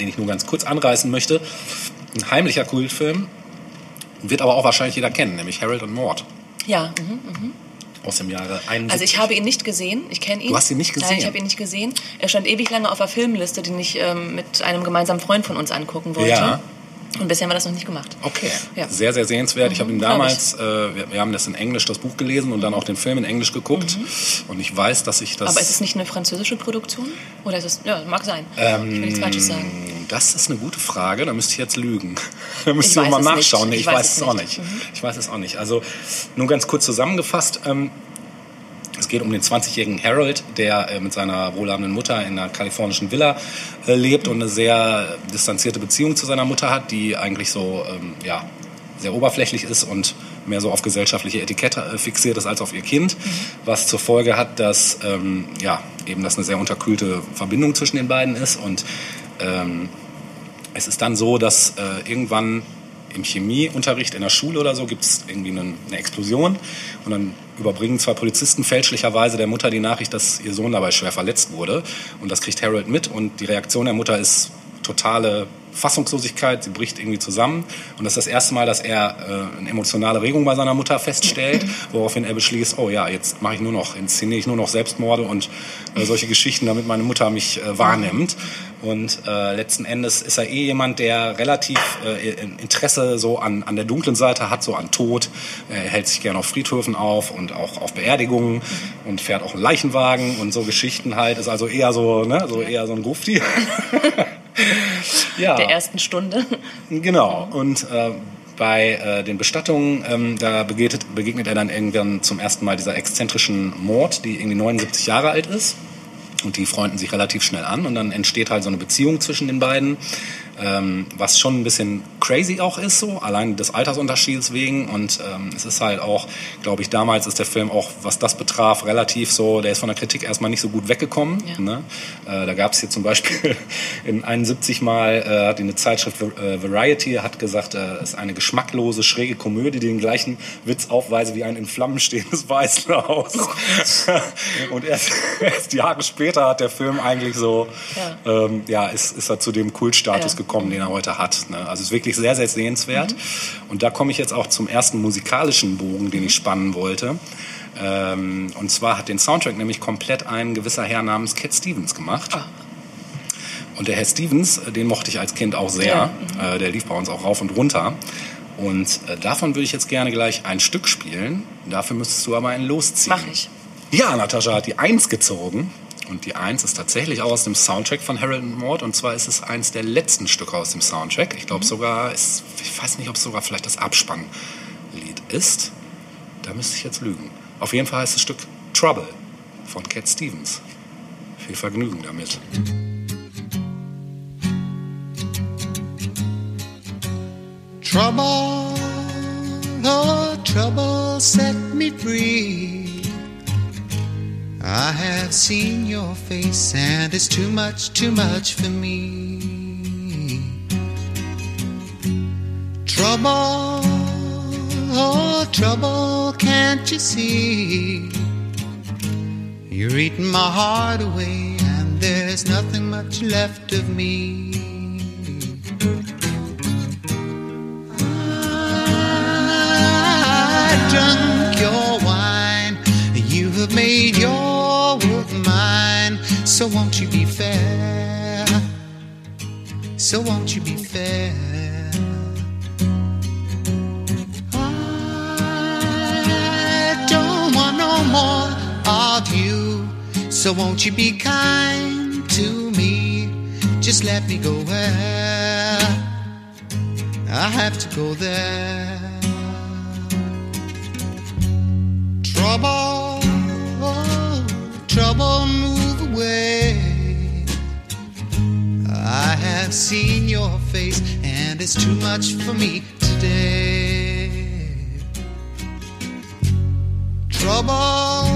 den ich nur ganz kurz anreißen möchte. Ein heimlicher Kultfilm, wird aber auch wahrscheinlich jeder kennen, nämlich Harold und Mord. Ja. Mhm, mh. Aus dem Jahre 71. Also ich habe ihn nicht gesehen, ich kenne ihn. Du hast ihn nicht gesehen? Nein, ich habe ihn nicht gesehen. Er stand ewig lange auf der Filmliste, den ich ähm, mit einem gemeinsamen Freund von uns angucken wollte. Ja. Und bisher haben wir das noch nicht gemacht. Okay, ja. sehr, sehr sehenswert. Mhm, ich habe ihn damals. Äh, wir, wir, haben das in Englisch, das Buch gelesen und dann auch den Film in Englisch geguckt. Mhm. Und ich weiß, dass ich das... Aber ist es nicht eine französische Produktion? Oder ist es... Ja, mag sein. Ähm, ich will nichts Falsches sagen. Das ist eine gute Frage, da müsste ich jetzt lügen. da müsste ich, mal nachschauen. Nee, ich, ich, weiß, weiß es auch nicht. Mhm. Ich weiß es auch nicht. Also nur ganz kurz zusammengefasst... Ähm, es geht um den 20-jährigen Harold, der äh, mit seiner wohlhabenden Mutter in einer kalifornischen Villa äh, lebt und eine sehr distanzierte Beziehung zu seiner Mutter hat, die eigentlich so ähm, ja, sehr oberflächlich ist und mehr so auf gesellschaftliche Etikette äh, fixiert ist als auf ihr Kind, mhm. was zur Folge hat, dass ähm, ja, eben das eine sehr unterkühlte Verbindung zwischen den beiden ist und ähm, es ist dann so, dass äh, irgendwann im Chemieunterricht in der Schule oder so gibt es irgendwie eine, eine Explosion und dann überbringen zwei Polizisten fälschlicherweise der Mutter die Nachricht, dass ihr Sohn dabei schwer verletzt wurde. Und das kriegt Harold mit und die Reaktion der Mutter ist totale Fassungslosigkeit, sie bricht irgendwie zusammen. Und das ist das erste Mal, dass er äh, eine emotionale Regung bei seiner Mutter feststellt, woraufhin er beschließt, oh ja, jetzt mache ich nur noch, inszeniere ich nur noch Selbstmorde und äh, solche Geschichten, damit meine Mutter mich äh, wahrnimmt. Und äh, letzten Endes ist er eh jemand, der relativ äh, Interesse so an, an der dunklen Seite hat, so an Tod. Er hält sich gerne auf Friedhöfen auf und auch auf Beerdigungen und fährt auch einen Leichenwagen und so Geschichten halt. Ist also eher so, ne, so eher so ein Grufti. ja. der ersten Stunde. Genau. Und äh, bei äh, den Bestattungen, ähm, da begegnet, begegnet er dann irgendwann zum ersten Mal dieser exzentrischen Mord, die irgendwie 79 Jahre alt ist. Und die freunden sich relativ schnell an und dann entsteht halt so eine Beziehung zwischen den beiden ähm, was schon ein bisschen crazy auch ist, so allein des Altersunterschieds wegen. Und ähm, es ist halt auch, glaube ich, damals ist der Film auch, was das betraf, relativ so, der ist von der Kritik erstmal nicht so gut weggekommen. Ja. Ne? Äh, da gab es hier zum Beispiel in 71 mal, äh, hat eine Zeitschrift äh, Variety hat gesagt, äh, es ist eine geschmacklose, schräge Komödie, die den gleichen Witz aufweise wie ein in Flammen stehendes Weißenhaus. Oh und erst, erst Jahre später hat der Film eigentlich so, ja, ähm, ja ist, ist er zu dem Kultstatus ja. gekommen gekommen, den er heute hat. Ne? Also es ist wirklich sehr, sehr sehenswert. Mhm. Und da komme ich jetzt auch zum ersten musikalischen Bogen, den ich spannen wollte. Ähm, und zwar hat den Soundtrack nämlich komplett ein gewisser Herr namens Cat Stevens gemacht. Ah. Und der Herr Stevens, äh, den mochte ich als Kind auch sehr. Ja. Mhm. Äh, der lief bei uns auch rauf und runter. Und äh, davon würde ich jetzt gerne gleich ein Stück spielen. Dafür müsstest du aber ein losziehen. Mach ich. Ja, Natascha hat die Eins gezogen. Und die Eins ist tatsächlich auch aus dem Soundtrack von Harold and Maude. Und zwar ist es eins der letzten Stücke aus dem Soundtrack. Ich glaube mhm. sogar, ist, ich weiß nicht, ob es sogar vielleicht das Abspannlied ist. Da müsste ich jetzt lügen. Auf jeden Fall heißt das Stück Trouble von Cat Stevens. Viel Vergnügen damit. Trouble, oh trouble set me free. I have seen your face, and it's too much, too much for me. Trouble, oh, trouble, can't you see? You're eating my heart away, and there's nothing much left of me. I drunk your wine, you have made your so won't you be fair? So won't you be fair? I don't want no more of you. So won't you be kind to me? Just let me go where I have to go there. Trouble, oh, trouble I have seen your face, and it's too much for me today. Trouble,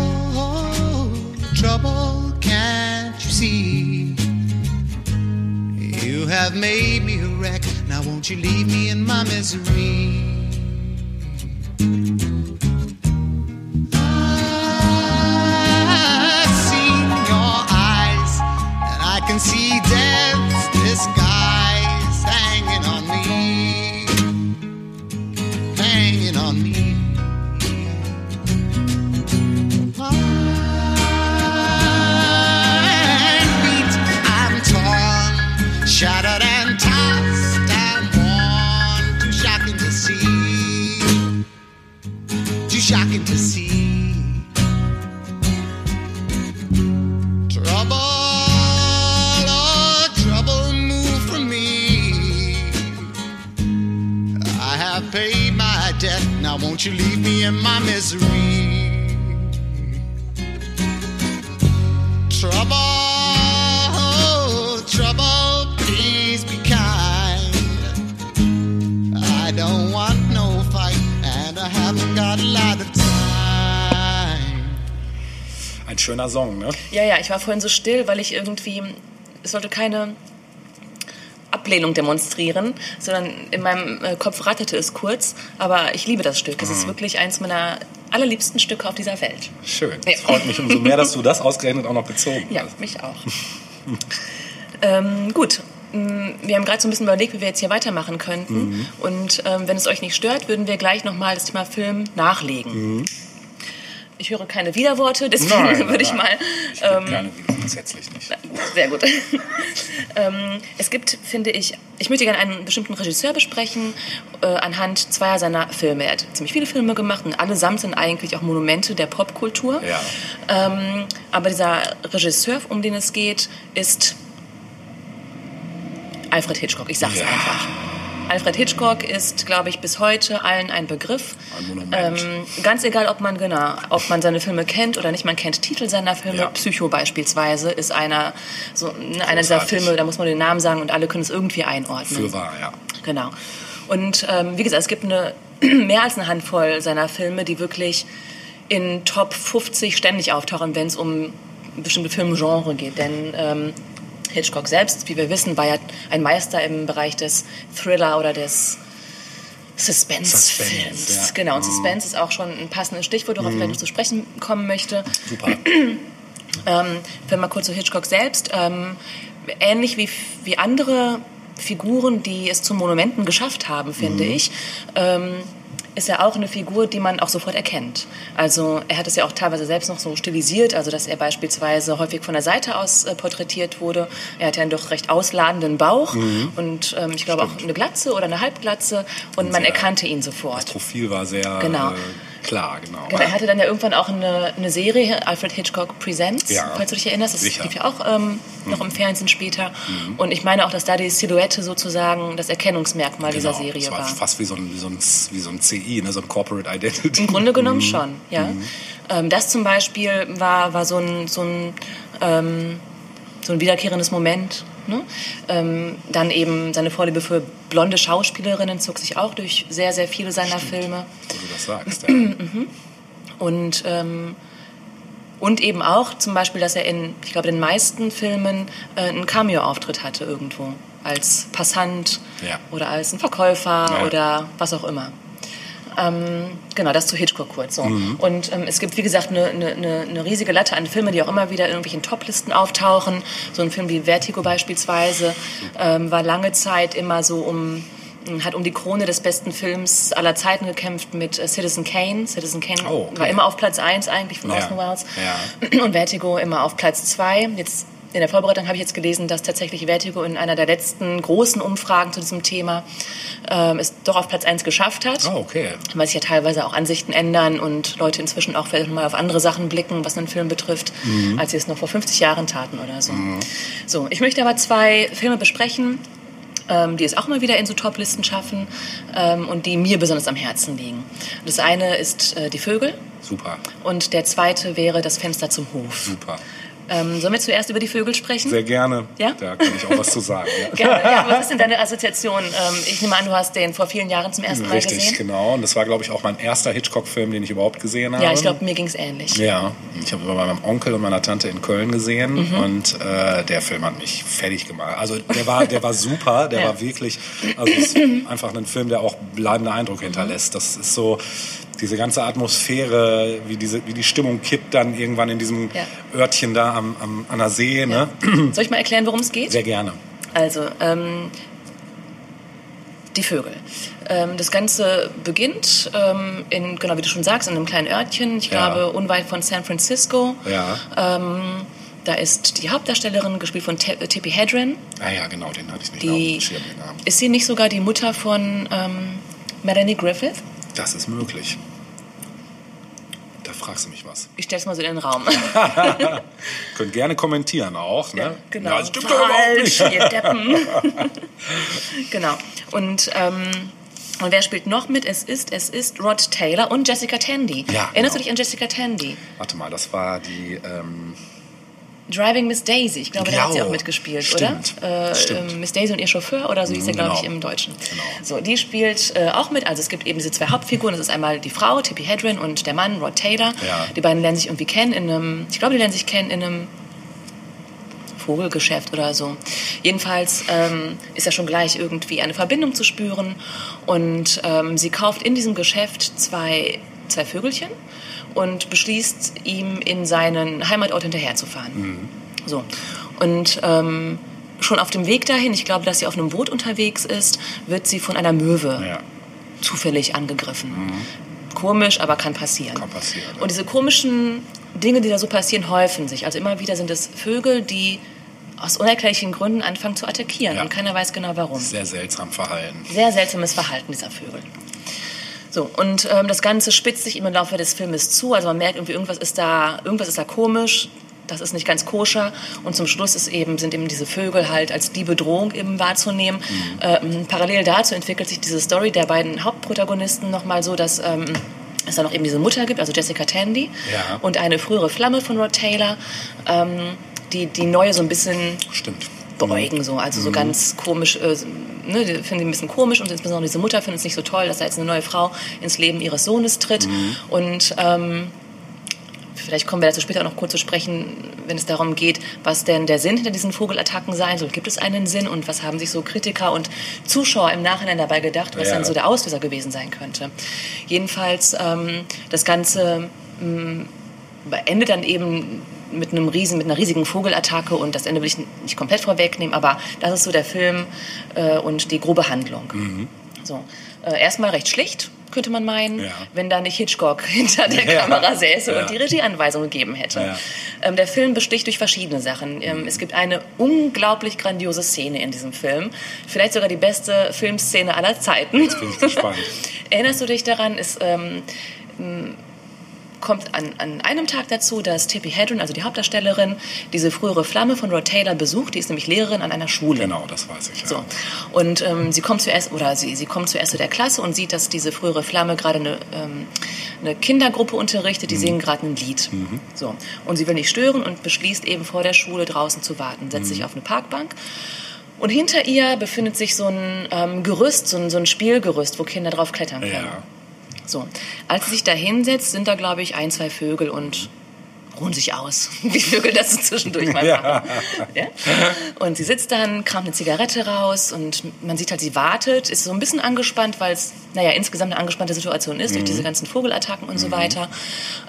trouble, can't you see? You have made me a wreck. Now, won't you leave me in my misery? Schöner Song, ne? Ja, ja, ich war vorhin so still, weil ich irgendwie, es sollte keine Ablehnung demonstrieren, sondern in meinem äh, Kopf ratterte es kurz. Aber ich liebe das Stück. Es ist wirklich eins meiner allerliebsten Stücke auf dieser Welt. Schön. Ja. Es freut mich umso mehr, dass du das ausgerechnet auch noch bezogen Ja, hast. mich auch. ähm, gut. Mm, Wir haben gerade so ein bisschen überlegt, wie wir jetzt hier weitermachen könnten. Mhm. Und ähm, wenn es euch nicht stört, würden wir gleich nochmal das Thema Film nachlegen. Ich höre keine Widerworte, deswegen Mhm. Nein, würde ich nein. mal Ich ähm, gerne wieder grundsätzlich nicht. sehr gut. ähm, es gibt, finde ich, ich möchte gerne einen bestimmten Regisseur besprechen, äh, anhand zweier seiner Filme. Er hat ziemlich viele Filme gemacht und allesamt sind eigentlich auch Monumente der Popkultur. Ja. Ähm, aber dieser Regisseur, um den es geht, ist Alfred Hitchcock. Ich sag's Ja. einfach. Alfred Hitchcock ist, glaube ich, bis heute allen ein Begriff. Ein. Ähm, ganz egal, ob man genau, ob man seine Filme kennt oder nicht, man kennt Titel seiner Filme. Ja. Psycho beispielsweise ist einer, so, ne, einer dieser. Filme, da muss man den Namen sagen und alle können es irgendwie einordnen. Für wahr, ja. Genau. Und ähm, wie gesagt, es gibt eine, mehr als eine Handvoll seiner Filme, die wirklich in Top 50 ständig auftauchen, wenn es um bestimmte Filmgenre geht. Denn ähm, Hitchcock selbst, wie wir wissen, war ja ein Meister im Bereich des Thriller oder des Suspense-Films. Suspense, ja. Mhm. Genau, und Suspense ist auch schon ein passendes Stichwort, worauf ich vielleicht noch zu sprechen kommen möchte. Super. Ähm, wenn mal kurz zu Hitchcock selbst. Ähm, ähnlich wie, wie andere Figuren, die es zu Monumenten geschafft haben, finde ich, ähm, ist er auch eine Figur, die man auch sofort erkennt. Also er hat es ja auch teilweise selbst noch so stilisiert, also dass er beispielsweise häufig von der Seite aus äh, porträtiert wurde. Er hat ja einen doch recht ausladenden Bauch und ähm, ich glaube auch eine Glatze oder eine Halbglatze und man sehr- erkannte ihn Das sofort. Profil war sehr Genau. äh, klar, genau. Genau, er hatte dann ja irgendwann auch eine, eine Serie, Alfred Hitchcock Presents, Ja. falls du dich erinnerst. Das Sicher. Mhm. lief ja auch ähm, noch im Fernsehen später. Und ich meine auch, dass da die Silhouette sozusagen das Erkennungsmerkmal dieser Genau. Serie Es war war. fast wie so ein, wie so ein, wie so ein CI, ne? so ein Corporate Identity. Im Grunde Mhm. genommen schon, ja. Ähm, das zum Beispiel war, war so ein, so ein, ähm, so ein wiederkehrendes Moment. Ne? Ähm, dann eben seine Vorliebe für blonde Schauspielerinnen zog sich auch durch sehr, sehr viele seiner Filme. Wo du das sagst. Ja. Und, ähm, und eben auch zum Beispiel, dass er in, ich glaube, den meisten Filmen äh, einen Cameo-Auftritt hatte irgendwo. Als Passant Ja. oder als ein Verkäufer Ja. oder was auch immer. Ähm, genau, das zu Hitchcock kurz so. Mhm. Und ähm, es gibt, wie gesagt, eine, eine eine riesige Latte an Filmen, die auch immer wieder in irgendwelchen Toplisten auftauchen. So ein Film wie Vertigo beispielsweise ähm, war lange Zeit immer so um hat um die Krone des besten Films aller Zeiten gekämpft mit äh, Citizen Kane. Citizen Kane Oh, okay. war immer auf Platz 1 eigentlich von Ja. Orson Welles. Ja. Und Vertigo immer auf Platz 2. Jetzt in der Vorbereitung habe ich jetzt gelesen, dass tatsächlich Vertigo in einer der letzten großen Umfragen zu diesem Thema ähm, es doch auf Platz 1 geschafft hat. Oh, okay. Weil sich ja teilweise auch Ansichten ändern und Leute inzwischen auch vielleicht mal auf andere Sachen blicken, was einen Film betrifft, als sie es noch vor 50 Jahren taten oder so. So, ich möchte aber zwei Filme besprechen, ähm, die es auch mal wieder in so Top-Listen schaffen ähm, und die mir besonders am Herzen liegen. Das eine ist äh, Die Vögel Super, und der zweite wäre Das Fenster zum Hof. super. Ähm, sollen wir zuerst über die Vögel sprechen? Sehr gerne. Ja? Da kann ich auch was zu sagen. Ja. Gerne. Ja, was ist denn deine Assoziation? Ähm, ich nehme an, du hast den vor vielen Jahren zum ersten Mal Richtig, gesehen. genau. Und das war, glaube ich, auch mein erster Hitchcock-Film, den ich überhaupt gesehen habe. Ja, ich glaube, mir ging es ähnlich. Ja, ich habe ihn bei meinem Onkel und meiner Tante in Köln gesehen Mhm. und äh, der Film hat mich fertig gemacht. Also der war, der war super, der Ja. war wirklich, also es ist einfach ein Film, der auch bleibenden Eindruck hinterlässt. Das ist so diese ganze Atmosphäre, wie diese, wie die Stimmung kippt dann irgendwann in diesem Ja. Örtchen da am, am, an der See. Ne? Soll ich mal erklären, worum es geht? Sehr gerne. Also, ähm, die Vögel. Ähm, das Ganze beginnt, ähm, in, genau wie du schon sagst, in einem kleinen Örtchen, ich Ja. glaube unweit von San Francisco. Ja. Ähm, da ist die Hauptdarstellerin, gespielt von Tippi Hedren. Ah ja, genau, den hatte ich nicht auf Die, dem Schirm. Den Namen. ist sie nicht sogar die Mutter von ähm, Melanie Griffith? Das ist möglich. Fragst du mich was. Ich stelle es mal so in den Raum. Könnt gerne kommentieren auch. Ne? Ja, genau. Ja, das stimmt. Falsch, ihr Deppen. genau. Und, ähm, und wer spielt noch mit? Es ist, es ist Rod Taylor und Jessica Tandy. Ja, Erinnerst genau. du dich an Jessica Tandy? Warte mal, das war die. Ähm, Driving Miss Daisy. Ich glaube, da hat sie Genau. auch mitgespielt, Stimmt. oder? Äh, Stimmt. ähm, Miss Daisy und ihr Chauffeur oder so hieß er, glaube ich, Genau. im Deutschen. Genau. So, die spielt äh, auch mit. Also es gibt eben diese zwei Hauptfiguren. Das ist einmal die Frau, Tippi Hedren, und der Mann, Rod Taylor. Ja. Die beiden lernen sich irgendwie kennen in einem, ich glaube, die lernen sich kennen in einem Vogelgeschäft oder so. Jedenfalls ähm, ist ja schon gleich irgendwie eine Verbindung zu spüren und ähm, sie kauft in diesem Geschäft zwei, zwei Vögelchen und beschließt, ihm in seinen Heimatort hinterherzufahren. So. Und ähm, schon auf dem Weg dahin, ich glaube, dass sie auf einem Boot unterwegs ist, wird sie von einer Möwe Ja, zufällig angegriffen. Komisch, aber kann passieren. Kann passieren, ja. Und diese komischen Dinge, die da so passieren, häufen sich. Also immer wieder sind es Vögel, die aus unerklärlichen Gründen anfangen zu attackieren Ja. und keiner weiß genau warum. sehr seltsam verhalten. Sehr seltsames Verhalten dieser Vögel. So, und ähm, das Ganze spitzt sich im Laufe des Filmes zu. Also man merkt irgendwie, irgendwas ist da, irgendwas ist da komisch, das ist nicht ganz koscher. Und zum Schluss ist eben, sind eben diese Vögel halt als die Bedrohung eben wahrzunehmen. Ähm, parallel dazu entwickelt sich diese Story der beiden Hauptprotagonisten nochmal so, dass ähm, es da noch eben diese Mutter gibt, also Jessica Tandy, Ja. und eine frühere Flamme von Rod Taylor, ähm, die die neue so ein bisschen Stimmt. Beäugen so, also so ganz komisch, äh, ne, die finden die ein bisschen komisch und insbesondere diese Mutter findet es nicht so toll, dass da jetzt eine neue Frau ins Leben ihres Sohnes tritt und ähm, vielleicht kommen wir dazu später auch noch kurz zu sprechen, wenn es darum geht, was denn der Sinn hinter diesen Vogelattacken sein soll. Gibt es einen Sinn und was haben sich so Kritiker und Zuschauer im Nachhinein dabei gedacht, was Ja. dann so der Auslöser gewesen sein könnte. Jedenfalls ähm, das Ganze endet dann eben mit einem riesen, mit einer riesigen Vogelattacke und das Ende will ich nicht komplett vorwegnehmen, aber das ist so der Film äh, und die grobe Handlung. So, äh, erstmal recht schlicht, könnte man meinen, Ja. wenn da nicht Hitchcock hinter der Ja. Kamera säße Ja. und die Regieanweisungen gegeben hätte. Ähm, der Film besticht durch verschiedene Sachen. Ähm, es gibt eine unglaublich grandiose Szene in diesem Film, vielleicht sogar die beste Filmszene aller Zeiten. Jetzt bin ich gespannt. Erinnerst du dich daran? Es ähm, kommt an, an einem Tag dazu, dass Tippi Hedren, also die Hauptdarstellerin, diese frühere Flamme von Rod Taylor besucht. Die ist nämlich Lehrerin an einer Schule. Genau, das weiß ich. Ja. So. Und ähm, sie kommt zuerst oder sie, sie kommt zuerst zu der Klasse und sieht, dass diese frühere Flamme gerade eine, ähm, eine Kindergruppe unterrichtet, die Mhm. singen gerade ein Lied. So. Und sie will nicht stören und beschließt eben vor der Schule draußen zu warten, setzt Mhm. sich auf eine Parkbank. Und hinter ihr befindet sich so ein ähm, Gerüst, so ein, so ein Spielgerüst, wo Kinder drauf klettern können. Ja. So, als sie sich da hinsetzt, sind da, glaube ich, ein, zwei Vögel und ruhen sich aus, wie Vögel das so zwischendurch mal Ja. machen. Ja? Und sie sitzt dann, kramt eine Zigarette raus und man sieht halt, sie wartet, ist so ein bisschen angespannt, weil es, naja, insgesamt eine angespannte Situation ist durch diese ganzen Vogelattacken und so weiter.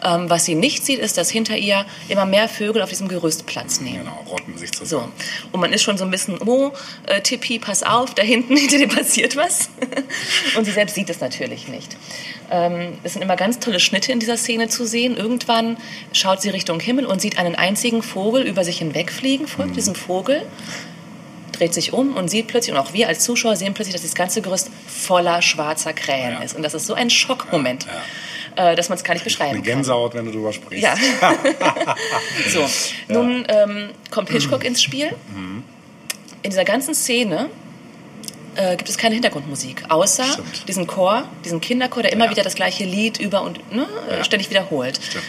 Ähm, was sie nicht sieht, ist, dass hinter ihr immer mehr Vögel auf diesem Gerüst Platz nehmen. Genau, rotten sich So. zusammen. Und man ist schon so ein bisschen, oh, äh, Tippi, pass auf, da hinten, hinter dir passiert was. Und sie selbst sieht es natürlich nicht. Ähm, es sind immer ganz tolle Schnitte in dieser Szene zu sehen. Irgendwann schaut sie Richtung Himmel und sieht einen einzigen Vogel über sich hinwegfliegen, folgt diesem Vogel, dreht sich um und sieht plötzlich, und auch wir als Zuschauer sehen plötzlich, dass das ganze Gerüst voller schwarzer Krähen Ja. ist. Und das ist so ein Schockmoment, äh, dass man es gar nicht beschreiben Eine kann. Gänsehaut, wenn du drüber sprichst. Ja. so, nun ähm, kommt Hitchcock ins Spiel. In dieser ganzen Szene äh, gibt es keine Hintergrundmusik, außer Stimmt. diesen Chor, diesen Kinderchor, der immer Ja. wieder das gleiche Lied über und ne, Ja. ständig wiederholt. Stimmt.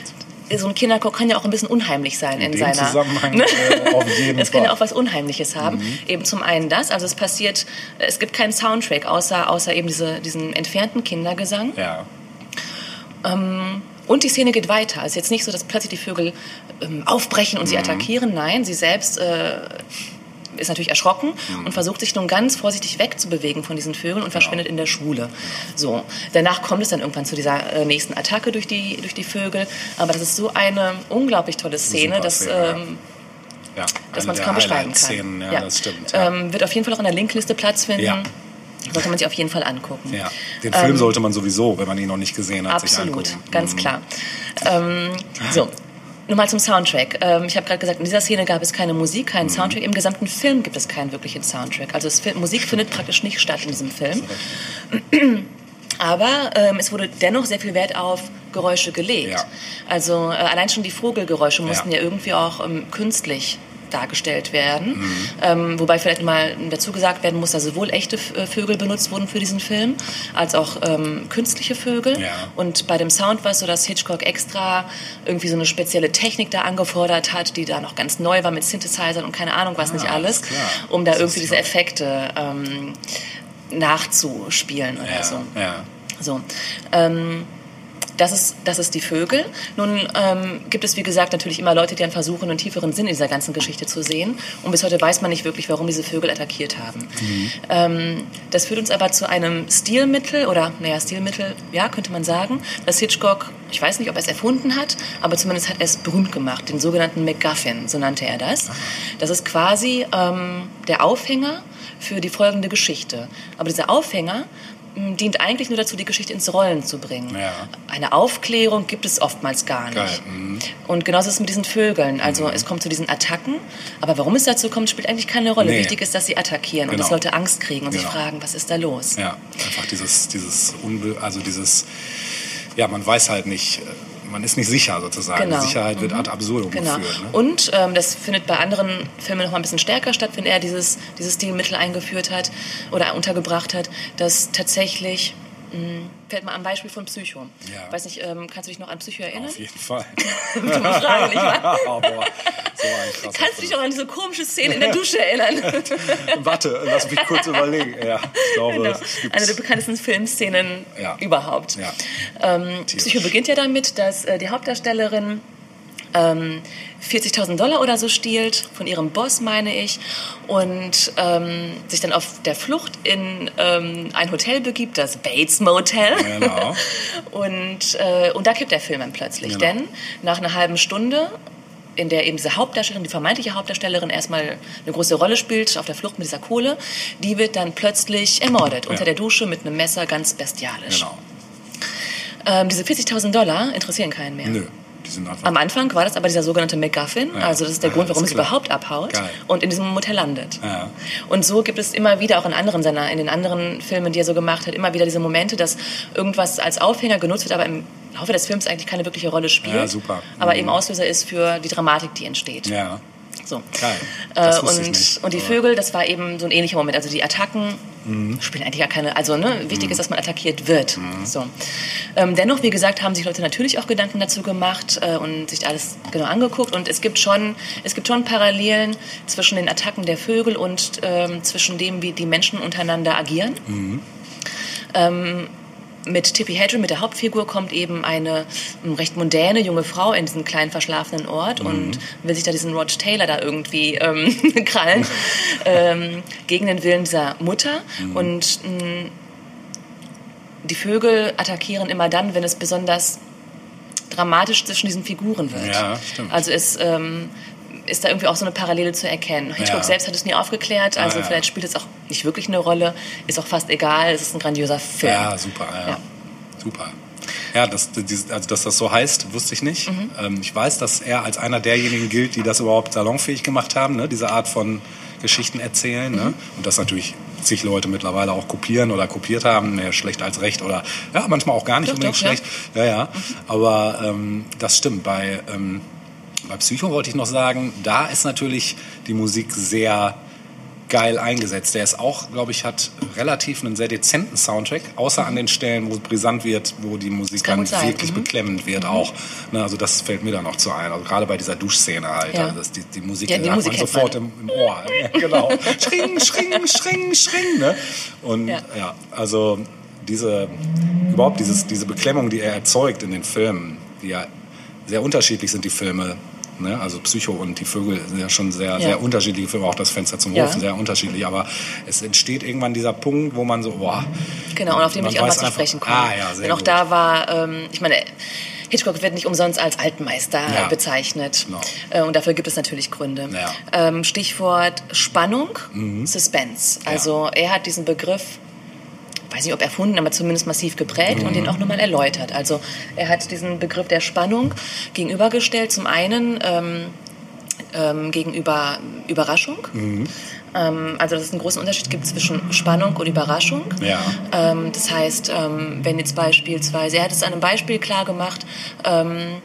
So ein Kinderchor kann ja auch ein bisschen unheimlich sein in, dem seiner. ne? Zusammenhang, äh, auf jeden Es kann ja. Mhm. auch was Unheimliches haben. Eben zum einen das, also es passiert, es gibt keinen Soundtrack außer außer eben diese, diesen entfernten Kindergesang. Ja. Und die Szene geht weiter. Es ist jetzt nicht so, dass plötzlich die Vögel ähm, aufbrechen und sie Mhm. attackieren. Nein, sie selbst äh, ist natürlich erschrocken Mhm. und versucht sich nun ganz vorsichtig wegzubewegen von diesen Vögeln und Genau. verschwindet in der Schule. So, danach kommt es dann irgendwann zu dieser äh, nächsten Attacke durch die, durch die Vögel. Aber das ist so eine unglaublich tolle Szene, Super dass, Szene, ja. ähm, ja. dass man es kaum beschreiben kann. Ja, das stimmt. Ja. Ähm, wird auf jeden Fall auch in der Linkliste Platz finden. Ja. Sollte man sich auf jeden Fall angucken. ja. Den Film sollte man sowieso, wenn man ihn noch nicht gesehen hat, sich Ähm, Absolut, angucken. ganz Mhm. klar. Ähm, so. Nun mal zum Soundtrack. Ähm, ich habe gerade gesagt, in dieser Szene gab es keine Musik, keinen Mhm. Soundtrack. Im gesamten Film gibt es keinen wirklichen Soundtrack. Also es, fi- Musik findet praktisch nicht statt in diesem Film. Aber ähm, es wurde dennoch sehr viel Wert auf Geräusche gelegt. Ja. Also äh, allein schon die Vogelgeräusche mussten Ja. ja, irgendwie auch ähm, künstlich dargestellt werden. Mhm. Ähm, wobei vielleicht mal dazu gesagt werden muss, dass sowohl echte äh, Vögel benutzt wurden für diesen Film, als auch ähm, künstliche Vögel. Ja. Und bei dem Sound war es so, dass Hitchcock extra irgendwie so eine spezielle Technik da angefordert hat, die da noch ganz neu war mit Synthesizern und keine Ahnung was nicht Ah, alles, alles um da Das irgendwie diese Effekte ähm, nachzuspielen oder Ja, so. ja. So. Ähm, das ist, das ist die Vögel. Nun ähm, gibt es, wie gesagt, natürlich immer Leute, die dann versuchen, einen tieferen Sinn in dieser ganzen Geschichte zu sehen. Und bis heute weiß man nicht wirklich, warum diese Vögel attackiert haben. Ähm, das führt uns aber zu einem Stilmittel, oder naja, Stilmittel, ja, könnte man sagen, dass Hitchcock, ich weiß nicht, ob er es erfunden hat, aber zumindest hat er es berühmt gemacht, den sogenannten MacGuffin, so nannte er das. Das ist quasi ähm, der Aufhänger für die folgende Geschichte. Aber dieser Aufhänger dient eigentlich nur dazu, die Geschichte ins Rollen zu bringen. Ja. Eine Aufklärung gibt es oftmals gar nicht. Mhm. Und genauso ist es mit diesen Vögeln. Also es kommt zu diesen Attacken, aber warum es dazu kommt, spielt eigentlich keine Rolle. Nee. Wichtig ist, dass sie attackieren und Genau. dass Leute Angst kriegen und sich Genau. fragen, was ist da los? Ja, einfach dieses, dieses Unbe also dieses, ja, man weiß halt nicht, äh, man ist nicht sicher sozusagen. Genau. Die Sicherheit wird ad absurdum Genau. geführt. Ne? Und ähm, das findet bei anderen Filmen noch mal ein bisschen stärker statt, wenn er dieses, dieses Stilmittel eingeführt hat oder untergebracht hat, dass tatsächlich, mh, fällt mal am Beispiel von Psycho. Ja. Weiß nicht, ähm, kannst du dich noch an Psycho erinnern? Auf jeden Fall. Dumme Frage, nicht wahr? oh, boah, so ein Kannst du dich auch an diese komische Szene in der Dusche erinnern? Warte, lass mich kurz überlegen. Ja, ich glaube, Genau. Eine der bekanntesten Filmszenen Ja. überhaupt. Ja. Ähm. Psycho beginnt ja damit, dass äh, die Hauptdarstellerin ähm, 40.000 Dollar oder so stiehlt, von ihrem Boss, meine ich, und ähm, sich dann auf der Flucht in ähm, ein Hotel begibt, das Bates Motel. Genau. und, äh, und da kippt der Film dann plötzlich, Genau. denn nach einer halben Stunde in der eben diese Hauptdarstellerin, die vermeintliche Hauptdarstellerin erstmal eine große Rolle spielt auf der Flucht mit dieser Kohle, die wird dann plötzlich ermordet unter der Dusche mit einem Messer, ganz bestialisch. Genau. Ähm, diese 40.000 Dollar interessieren keinen mehr. Nö. Am Anfang war das aber dieser sogenannte MacGuffin, Ja. also das ist der Ja, Grund, warum es überhaupt abhaut Geil. und in diesem Motel landet. Ja. Und so gibt es immer wieder, auch in anderen seiner, in den anderen Filmen, die er so gemacht hat, immer wieder diese Momente, dass irgendwas als Aufhänger genutzt wird, aber im Laufe des Films eigentlich keine wirkliche Rolle spielt. Ja, super. Aber Mhm. eben Auslöser ist für die Dramatik, die entsteht. Ja, So. geil. Das Äh, und, nicht, und die Vögel, das war eben so ein ähnlicher Moment. Also die Attacken Mhm. spielen eigentlich gar keine. Also ne, wichtig ist, dass man attackiert wird. So. Ähm, dennoch, wie gesagt, haben sich Leute natürlich auch Gedanken dazu gemacht äh, und sich alles genau angeguckt. Und es gibt schon, es gibt schon Parallelen zwischen den Attacken der Vögel und ähm, zwischen dem, wie die Menschen untereinander agieren. Ähm, mit Tippi Hedren, mit der Hauptfigur, kommt eben eine ähm, recht mondäne junge Frau in diesen kleinen verschlafenen Ort und will sich da diesen Rod Taylor da irgendwie ähm, krallen, ähm, gegen den Willen dieser Mutter. Und mh, die Vögel attackieren immer dann, wenn es besonders dramatisch zwischen diesen Figuren wird. Ja, stimmt. Also es ähm, ist da irgendwie auch so eine Parallele zu erkennen. Hitchcock Ja. selbst hat es nie aufgeklärt, also Ah, ja. vielleicht spielt es auch nicht wirklich eine Rolle, ist auch fast egal, es ist ein grandioser Film. Ja, super, ja. Ja. Super. Ja, das, also dass das so heißt, wusste ich nicht. Mhm. Ähm, ich weiß, dass er als einer derjenigen gilt, die das überhaupt salonfähig gemacht haben, ne? diese Art von Geschichten erzählen. Mhm. Ne? Und dass natürlich zig Leute mittlerweile auch kopieren oder kopiert haben, mehr schlecht als recht oder ja, manchmal auch gar nicht Doch, unbedingt doch, ja. schlecht. Ja, ja. Aber ähm, das stimmt. Bei, ähm, bei Psycho wollte ich noch sagen, da ist natürlich die Musik sehr geil eingesetzt. Der ist auch, glaube ich, hat relativ einen sehr dezenten Soundtrack, außer an den Stellen, wo es brisant wird, wo die Musik dann wirklich mhm. beklemmend wird auch. Ne, also das fällt mir dann noch zu ein. Also gerade bei dieser Duschszene halt. Ja. Also das, die, die Musik, Ja, die hat Musik man sofort man. im, im Ohr. Ja, genau. schring, schring, schring, schring. Ne? Und Ja. ja. also diese, überhaupt dieses, diese Beklemmung, die er erzeugt in den Filmen, die ja sehr unterschiedlich sind, die Filme. Ne? Also Psycho und die Vögel sind ja schon sehr, Ja. sehr unterschiedliche Filme, auch das Fenster zum Ja. Hof sehr unterschiedlich. Aber es entsteht irgendwann dieser Punkt, wo man so, boah. Genau, und auf den will ich auch mal zu sprechen kommen. Ah, ja, sehr Denn auch gut. da war, ähm, ich meine, Hitchcock wird nicht umsonst als Altmeister Ja. bezeichnet. Genau. Und dafür gibt es natürlich Gründe. Ja. Mhm. Ähm, Stichwort Spannung, Suspense. Also er hat diesen Begriff, weiß nicht ob erfunden, aber zumindest massiv geprägt und Mhm. den auch nochmal erläutert. Also er hat diesen Begriff der Spannung gegenübergestellt. Zum einen ähm, ähm, gegenüber Überraschung. Mhm. Ähm, also dass es einen großen Unterschied gibt zwischen Spannung und Überraschung. Ja. Ähm, das heißt, ähm, wenn jetzt beispielsweise, er hat es an einem Beispiel klar gemacht, ähm,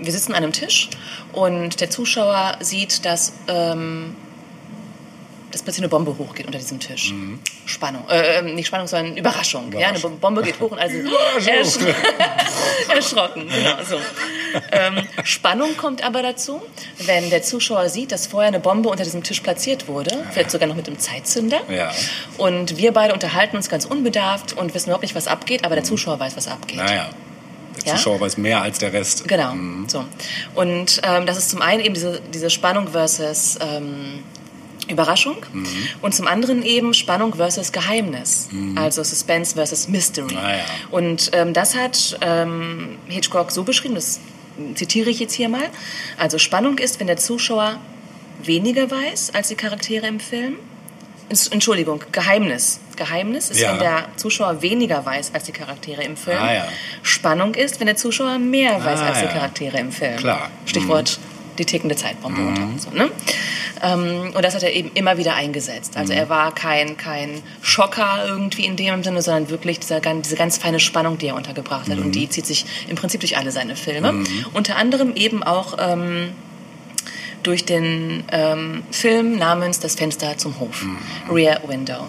wir sitzen an einem Tisch und der Zuschauer sieht, dass, dass plötzlich eine Bombe hochgeht unter diesem Tisch. Spannung, äh, ähm, nicht Spannung, sondern Überraschung. Ja, eine Überraschung. Bombe geht hoch und also ersch erschrocken. Genau, so. ähm, Spannung kommt aber dazu, wenn der Zuschauer sieht, dass vorher eine Bombe unter diesem Tisch platziert wurde, vielleicht sogar noch mit einem Zeitzünder. Ja. Und wir beide unterhalten uns ganz unbedarft und wissen überhaupt nicht, was abgeht, aber der Zuschauer weiß, was abgeht. Naja. Der Ja? Zuschauer weiß mehr als der Rest. Genau. So. Und ähm, das ist zum einen eben diese, diese Spannung versus ähm, Überraschung Mhm. und zum anderen eben Spannung versus Geheimnis. Also Suspense versus Mystery. Ah, ja. Und ähm, das hat ähm, Hitchcock so beschrieben, das zitiere ich jetzt hier mal. Also Spannung ist, wenn der Zuschauer weniger weiß als die Charaktere im Film. Ents- Entschuldigung, Geheimnis. Geheimnis ist, Ja. wenn der Zuschauer weniger weiß als die Charaktere im Film. Ah, ja. Spannung ist, wenn der Zuschauer mehr weiß Ah, als die. Charaktere im Film. Klar. Stichwort die tickende Zeitbombe. Und, so, ne? ähm, und das hat er eben immer wieder eingesetzt. Also er war kein, kein Schocker irgendwie in dem Sinne, sondern wirklich dieser, diese ganz feine Spannung, die er untergebracht hat. Und die zieht sich im Prinzip durch alle seine Filme. Unter anderem eben auch ähm, durch den ähm, Film namens Das Fenster zum Hof, Rear Window.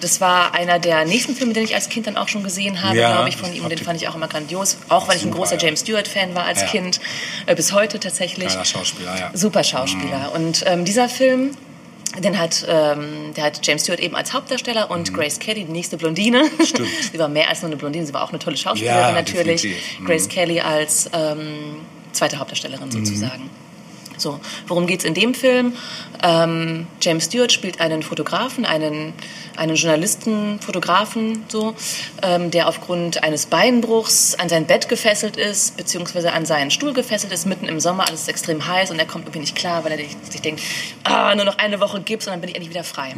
Das war einer der nächsten Filme, den ich als Kind dann auch schon gesehen habe, Ja, glaube ich, von ihm. Und den fand ich auch immer grandios. Auch weil ich ein großer ja. James Stewart-Fan war als Ja. Kind. Äh, bis heute tatsächlich. Kleiner Schauspieler, ja. Super Schauspieler. Und ähm, dieser Film, den hat, ähm, der hat James Stewart eben als Hauptdarsteller und Grace Kelly, die nächste Blondine. Mhm. Stimmt. sie war mehr als nur eine Blondine, sie war auch eine tolle Schauspielerin Ja, natürlich. Mhm. Grace Kelly als ähm, zweite Hauptdarstellerin sozusagen. So, worum geht's in dem Film? Ähm, James Stewart spielt einen Fotografen, einen, einen Journalisten, Fotografen, so, ähm, der aufgrund eines Beinbruchs an sein Bett gefesselt ist, beziehungsweise an seinen Stuhl gefesselt ist, mitten im Sommer, alles ist extrem heiß und er kommt irgendwie nicht klar, weil er sich denkt, ah, nur noch eine Woche gibt's und dann bin ich endlich wieder frei.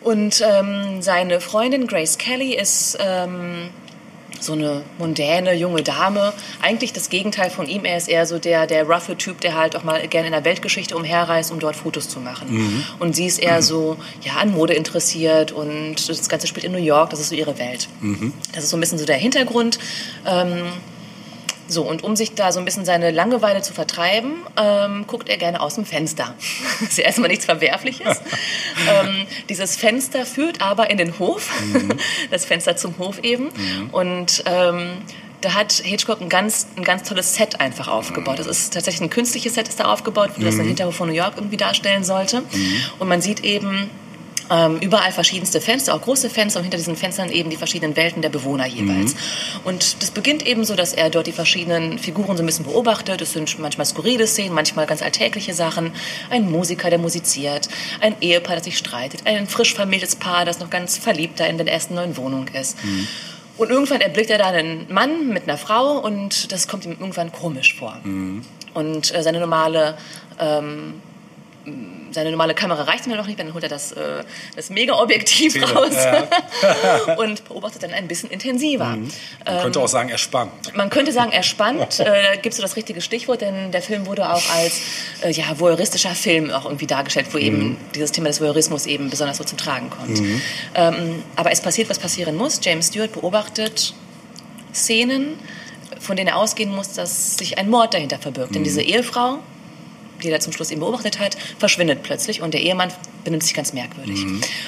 Und ähm, seine Freundin Grace Kelly ist ähm, so eine mondäne junge Dame. Eigentlich das Gegenteil von ihm. Er ist eher so der, der roughe Typ, der halt auch mal gerne in der Weltgeschichte umherreist, um dort Fotos zu machen. Und sie ist eher so ja, an Mode interessiert und das Ganze spielt in New York. Das ist so ihre Welt. Das ist so ein bisschen so der Hintergrund. Ähm, so, und um sich da so ein bisschen seine Langeweile zu vertreiben, ähm, guckt er gerne aus dem Fenster. Das ist ja erstmal nichts Verwerfliches. ähm, dieses Fenster führt aber in den Hof, das Fenster zum Hof eben. Und ähm, da hat Hitchcock ein ganz, ein ganz tolles Set einfach aufgebaut. Das ist tatsächlich ein künstliches Set, das da aufgebaut wurde, das den Hinterhof von New York irgendwie darstellen sollte. Und man sieht eben ähm, überall verschiedenste Fenster, auch große Fenster und hinter diesen Fenstern eben die verschiedenen Welten der Bewohner jeweils. Und das beginnt eben so, dass er dort die verschiedenen Figuren so ein bisschen beobachtet. Es sind manchmal skurrile Szenen, manchmal ganz alltägliche Sachen. Ein Musiker, der musiziert, ein Ehepaar, das sich streitet, ein frisch vermähltes Paar, das noch ganz verliebt da in der ersten neuen Wohnung ist. Und irgendwann erblickt er da einen Mann mit einer Frau und das kommt ihm irgendwann komisch vor. Und äh, seine normale ähm, seine normale Kamera reicht ihm noch nicht, dann holt er das, äh, das Mega-Objektiv raus ja. und beobachtet dann ein bisschen intensiver. Man könnte auch sagen, er spannt. Man könnte sagen, er spannt, äh, gibst du das richtige Stichwort, denn der Film wurde auch als äh, ja, voyeuristischer Film auch irgendwie dargestellt, wo eben dieses Thema des Voyeurismus eben besonders so zum Tragen kommt. Ähm, aber es passiert, was passieren muss. James Stewart beobachtet Szenen, von denen er ausgehen muss, dass sich ein Mord dahinter verbirgt. Denn diese Ehefrau, die er zum Schluss eben beobachtet hat, verschwindet plötzlich und der Ehemann benimmt sich ganz merkwürdig.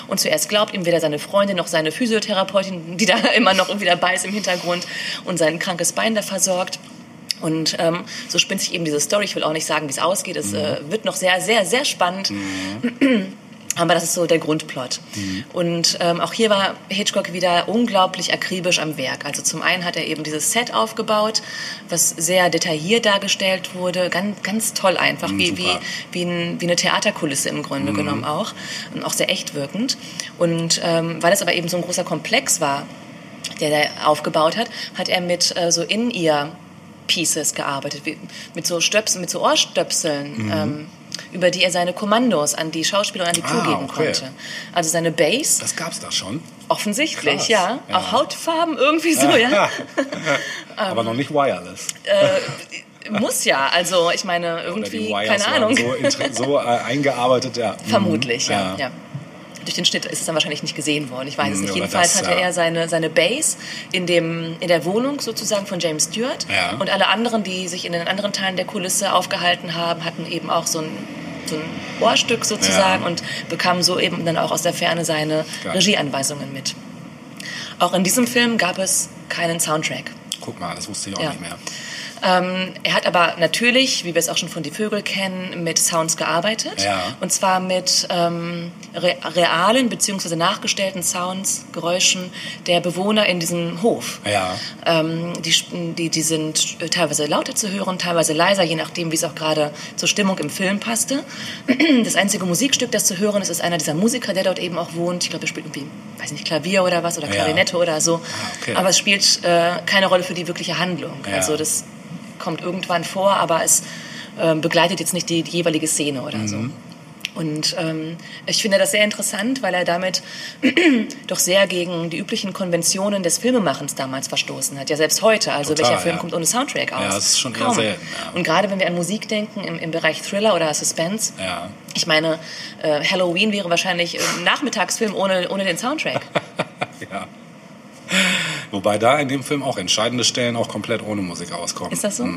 Und zuerst glaubt ihm weder seine Freundin noch seine Physiotherapeutin, die da immer noch irgendwie dabei ist im Hintergrund und sein krankes Bein da versorgt. Und ähm, so spinnt sich eben diese Story. Ich will auch nicht sagen, wie es ausgeht. Es äh, wird noch sehr, sehr, sehr spannend. Aber das ist so der Grundplot. Und ähm, auch hier war Hitchcock wieder unglaublich akribisch am Werk. Also zum einen hat er eben dieses Set aufgebaut, was sehr detailliert dargestellt wurde, ganz, ganz toll einfach, wie, wie, super. wie, ein, wie eine Theaterkulisse im Grunde genommen auch. Und auch sehr echt wirkend. Und ähm, weil es aber eben so ein großer Komplex war, der er aufgebaut hat, hat er mit äh, so In-Ear Pieces gearbeitet, wie, mit so Stöpseln, mit so Ohrstöpseln, ähm, über die er seine Kommandos an die Schauspieler und an die Crew Ah, geben okay. konnte. Also seine Bass, Das gab's da schon. offensichtlich, ja. ja. Auch Hautfarben irgendwie so, ja. Aber noch nicht wireless. Muss ja, also ich meine, irgendwie, keine Ahnung. So, so äh, eingearbeitet, ja. Mhm. Vermutlich, ja. Ja. ja. Durch den Schnitt ist es dann wahrscheinlich nicht gesehen worden. Ich weiß es Hm, nicht. Jedenfalls das, hatte ja. er seine, seine Base in, dem, in der Wohnung sozusagen von James Stewart. Ja. Und alle anderen, die sich in den anderen Teilen der Kulisse aufgehalten haben, hatten eben auch so ein, so ein Ohrstück sozusagen Ja. und bekamen so eben dann auch aus der Ferne seine Geil. Regieanweisungen mit. Auch in diesem Film gab es keinen Soundtrack. Guck mal, das wusste ich auch Ja. nicht mehr. Ähm, er hat aber natürlich, wie wir es auch schon von Die Vögel kennen, mit Sounds gearbeitet. Ja. Und zwar mit ähm, re realen bzw. nachgestellten Sounds, Geräuschen der Bewohner in diesem Hof. Ja. Ähm, die, die, die sind äh, teilweise lauter zu hören, teilweise leiser, je nachdem, wie es auch gerade zur Stimmung im Film passte. Das einzige Musikstück, das zu hören ist, ist einer dieser Musiker, der dort eben auch wohnt. Ich glaube, er spielt irgendwie, weiß nicht, Klavier oder was oder Ja. Klarinette oder so. Ah, okay. Aber es spielt äh, keine Rolle für die wirkliche Handlung. Ja. Also das kommt irgendwann vor, aber es ähm, begleitet jetzt nicht die, die jeweilige Szene oder so. Mhm. Und ähm, ich finde das sehr interessant, weil er damit doch sehr gegen die üblichen Konventionen des Filmemachens damals verstoßen hat. Ja, selbst heute. Also Total, welcher Film ja. kommt ohne Soundtrack aus? Ja, das ist schon Kaum. selten, ja. Und gerade wenn wir an Musik denken, im, im Bereich Thriller oder Suspense, Ja. ich meine, äh, Halloween wäre wahrscheinlich ein Nachmittagsfilm ohne, ohne den Soundtrack. ja. Wobei da in dem Film auch entscheidende Stellen auch komplett ohne Musik auskommen. Ist das so?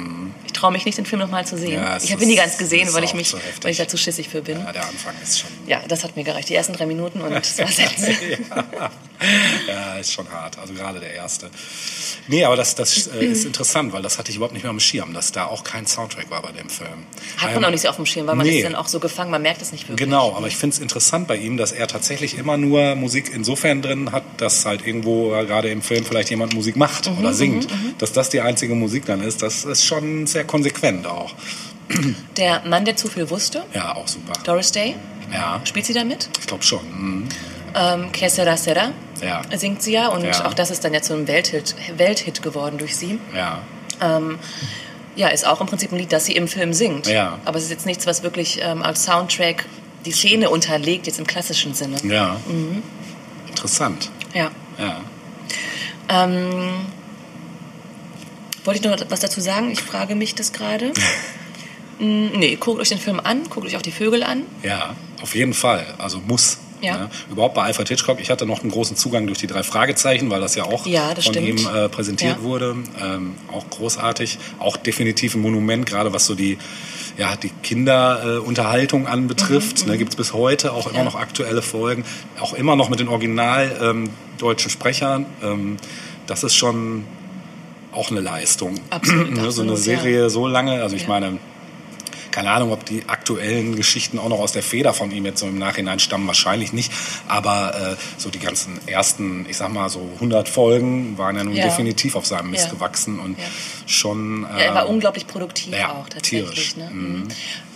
Ich traue mich nicht, den Film nochmal zu sehen. Mhm. Ja, ich habe ihn nie ganz gesehen, weil ich, mich, weil ich da zu schissig für bin. Ja, der Anfang ist schon. Ja, das hat mir gereicht. Die ersten drei Minuten und es war Sätze. ja, ist schon hart. Also gerade der erste. Nee, aber das, das äh, ist interessant, weil das hatte ich überhaupt nicht mehr am Schirm, dass da auch kein Soundtrack war bei dem Film. Hat man Ähm, auch nicht so auf dem Schirm, weil man nee. ist dann auch so gefangen, man merkt es nicht wirklich. Genau, aber ich finde es interessant bei ihm, dass er tatsächlich immer nur Musik insofern drin hat, dass halt irgendwo äh, gerade im Film vielleicht jemand Musik macht Mhm, oder singt. Dass das die einzige Musik dann ist, das ist schon sehr konsequent auch. Der Mann, der zu viel wusste, Ja, auch super. Doris Day, Ja, spielt sie da mit? ich glaube schon. Mhm. Ähm, Que sera sera Ja. singt sie ja und Ja. auch das ist dann ja zu einem Welthit, Welthit geworden durch sie. Ja, Ähm, ja, ist auch im Prinzip ein Lied, das sie im Film singt. Ja. Aber es ist jetzt nichts, was wirklich ähm, als Soundtrack die Szene unterlegt, jetzt im klassischen Sinne. ja. Mhm. Interessant. Ja. Ja. Ähm, wollte ich noch was dazu sagen? Ich frage mich das gerade. Mm, nee, guckt euch den Film an, guckt euch auch die Vögel an. Ja, auf jeden Fall. Also muss. Ja. Ne? Überhaupt bei Alfred Hitchcock. Ich hatte noch einen großen Zugang durch die drei Fragezeichen, weil das ja auch Ja, das von stimmt. ihm äh, präsentiert Ja. wurde. Ähm, auch großartig. Auch definitiv ein Monument, gerade was so die, ja, die Kinderunterhaltung äh, anbetrifft. Ne, Gibt es bis heute auch immer Mhm, Ja. noch aktuelle Folgen. Auch immer noch mit den original ähm, deutschen Sprechern. Ähm, das ist schon auch eine Leistung. Absolut, ne, so eine absolut, Serie so lange. Also ich Ja. meine, keine Ahnung, ob die aktuellen Geschichten auch noch aus der Feder von ihm jetzt so im Nachhinein stammen, wahrscheinlich nicht. Aber äh, so die ganzen ersten, ich sag mal so 100 Folgen waren ja nun Ja. definitiv auf seinem Mist Ja. gewachsen und Ja. schon. Ja, er war ähm, unglaublich produktiv auch tatsächlich. tierisch. Ne? Mhm. Mhm.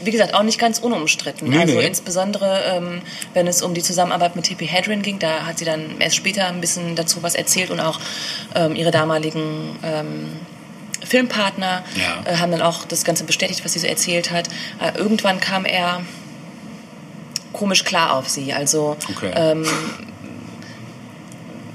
Wie gesagt, auch nicht ganz unumstritten. Nee, also nee. insbesondere, ähm, wenn es um die Zusammenarbeit mit Tippi Hedren ging, da hat sie dann erst später ein bisschen dazu was erzählt und auch ähm, ihre damaligen ähm, Filmpartner Ja. äh, haben dann auch das Ganze bestätigt, was sie so erzählt hat. Äh, irgendwann kam er komisch klar auf sie. Also Okay. ähm,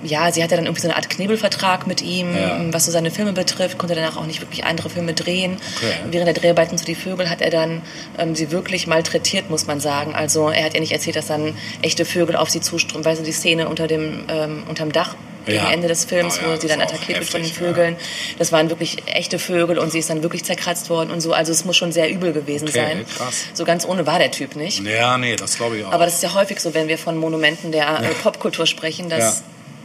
ja, sie hatte dann irgendwie so eine Art Knebelvertrag mit ihm, Ja. was so seine Filme betrifft, konnte danach auch nicht wirklich andere Filme drehen. Okay. Während der Dreharbeiten zu Die Vögel hat er dann ähm, sie wirklich malträtiert, muss man sagen. Also er hat ihr nicht erzählt, dass dann echte Vögel auf sie zuströmen, weil so die Szene unter dem, ähm, unterm Dach gegen. Ende des Films, ja, wo sie dann attackiert wird von den. Vögeln. Das waren wirklich echte Vögel und sie ist dann wirklich zerkratzt worden und so. Also es muss schon sehr übel gewesen Okay, sein. krass. So ganz ohne war der Typ nicht. Ja, nee, das glaube ich auch. Aber das ist ja häufig so, wenn wir von Monumenten der äh, Popkultur sprechen, dass,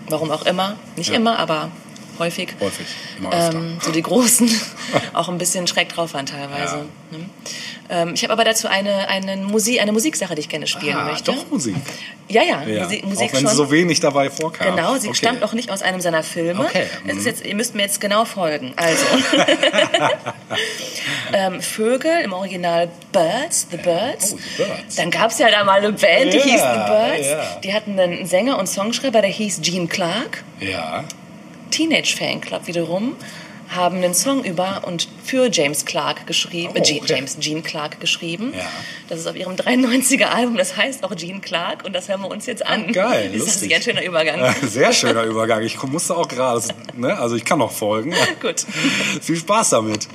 warum auch immer, nicht immer, aber häufig, Häufig, immer öfter. ähm, so die Großen auch ein bisschen schräg drauf waren teilweise. Ne? Ähm, ich habe aber dazu eine, eine, Musik, eine Musiksache, die ich gerne spielen ah, möchte. doch Musik. Ja, ja, Ja. Musik, Musik auch wenn schon. sie so wenig dabei vorkam. Genau, sie okay. stammt noch nicht aus einem seiner Filme. Okay, Es mhm. ist jetzt, ihr müsst mir jetzt genau folgen. Also, ähm, Vögel im Original Birds, The Birds. Oh, The Birds. Dann gab es ja da mal eine Band, die Ja, hieß The Birds. ja. Die hatten einen Sänger und Songschreiber, der hieß Gene Clark. Ja. Teenage Fanclub wiederum haben einen Song über und für James Clark geschrieben, Oh, äh, Gene, okay. James Gene Clark geschrieben. Ja. Das ist auf ihrem 93er Album, das heißt auch Gene Clark und das hören wir uns jetzt an. Ah, geil, Ist das lustig. nicht ein schöner Übergang? Sehr schöner Übergang. Ich musste auch gerade, ne? also ich kann noch folgen. Gut. Viel Spaß damit.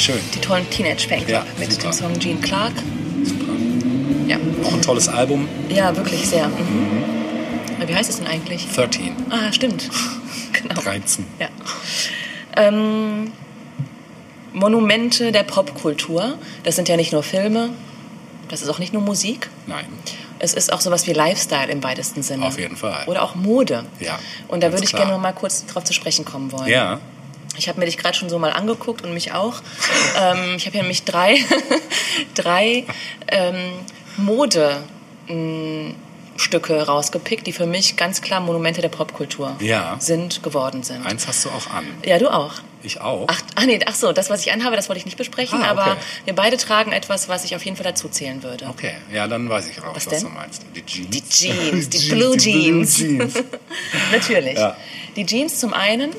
Schön. die tollen Teenage Fanclub Ja, mit super. dem Song Gene Clark. Super. Ja, Auch ein tolles Album. ja wirklich sehr. Mhm. Wie heißt es denn eigentlich? 13. Ah, stimmt. genau. 13. Ja. Ähm, Monumente der Popkultur. Das sind ja nicht nur Filme, das ist auch nicht nur Musik. Nein. Es ist auch sowas wie Lifestyle im weitesten Sinne. Auf jeden Fall. Oder auch Mode. Ja, Und da würde ich klar. gerne noch mal kurz drauf zu sprechen kommen wollen. Ja. Ich habe mir dich gerade schon so mal angeguckt und mich auch. ähm, ich habe hier nämlich drei, drei ähm, Modestücke rausgepickt, die für mich ganz klar Monumente der Popkultur Ja. sind, geworden sind. Eins hast du auch an. Ja, du auch. Ich auch. Ach, ach nee, ach so, das, was ich anhabe, das wollte ich nicht besprechen, Ah, okay. aber wir beide tragen etwas, was ich auf jeden Fall dazu zählen würde. Okay, ja, dann weiß ich auch, Was was, du meinst. Die Jeans. Die Jeans, die Jeans, Blue die Jeans. Jeans. Natürlich. Ja. Die Jeans zum einen,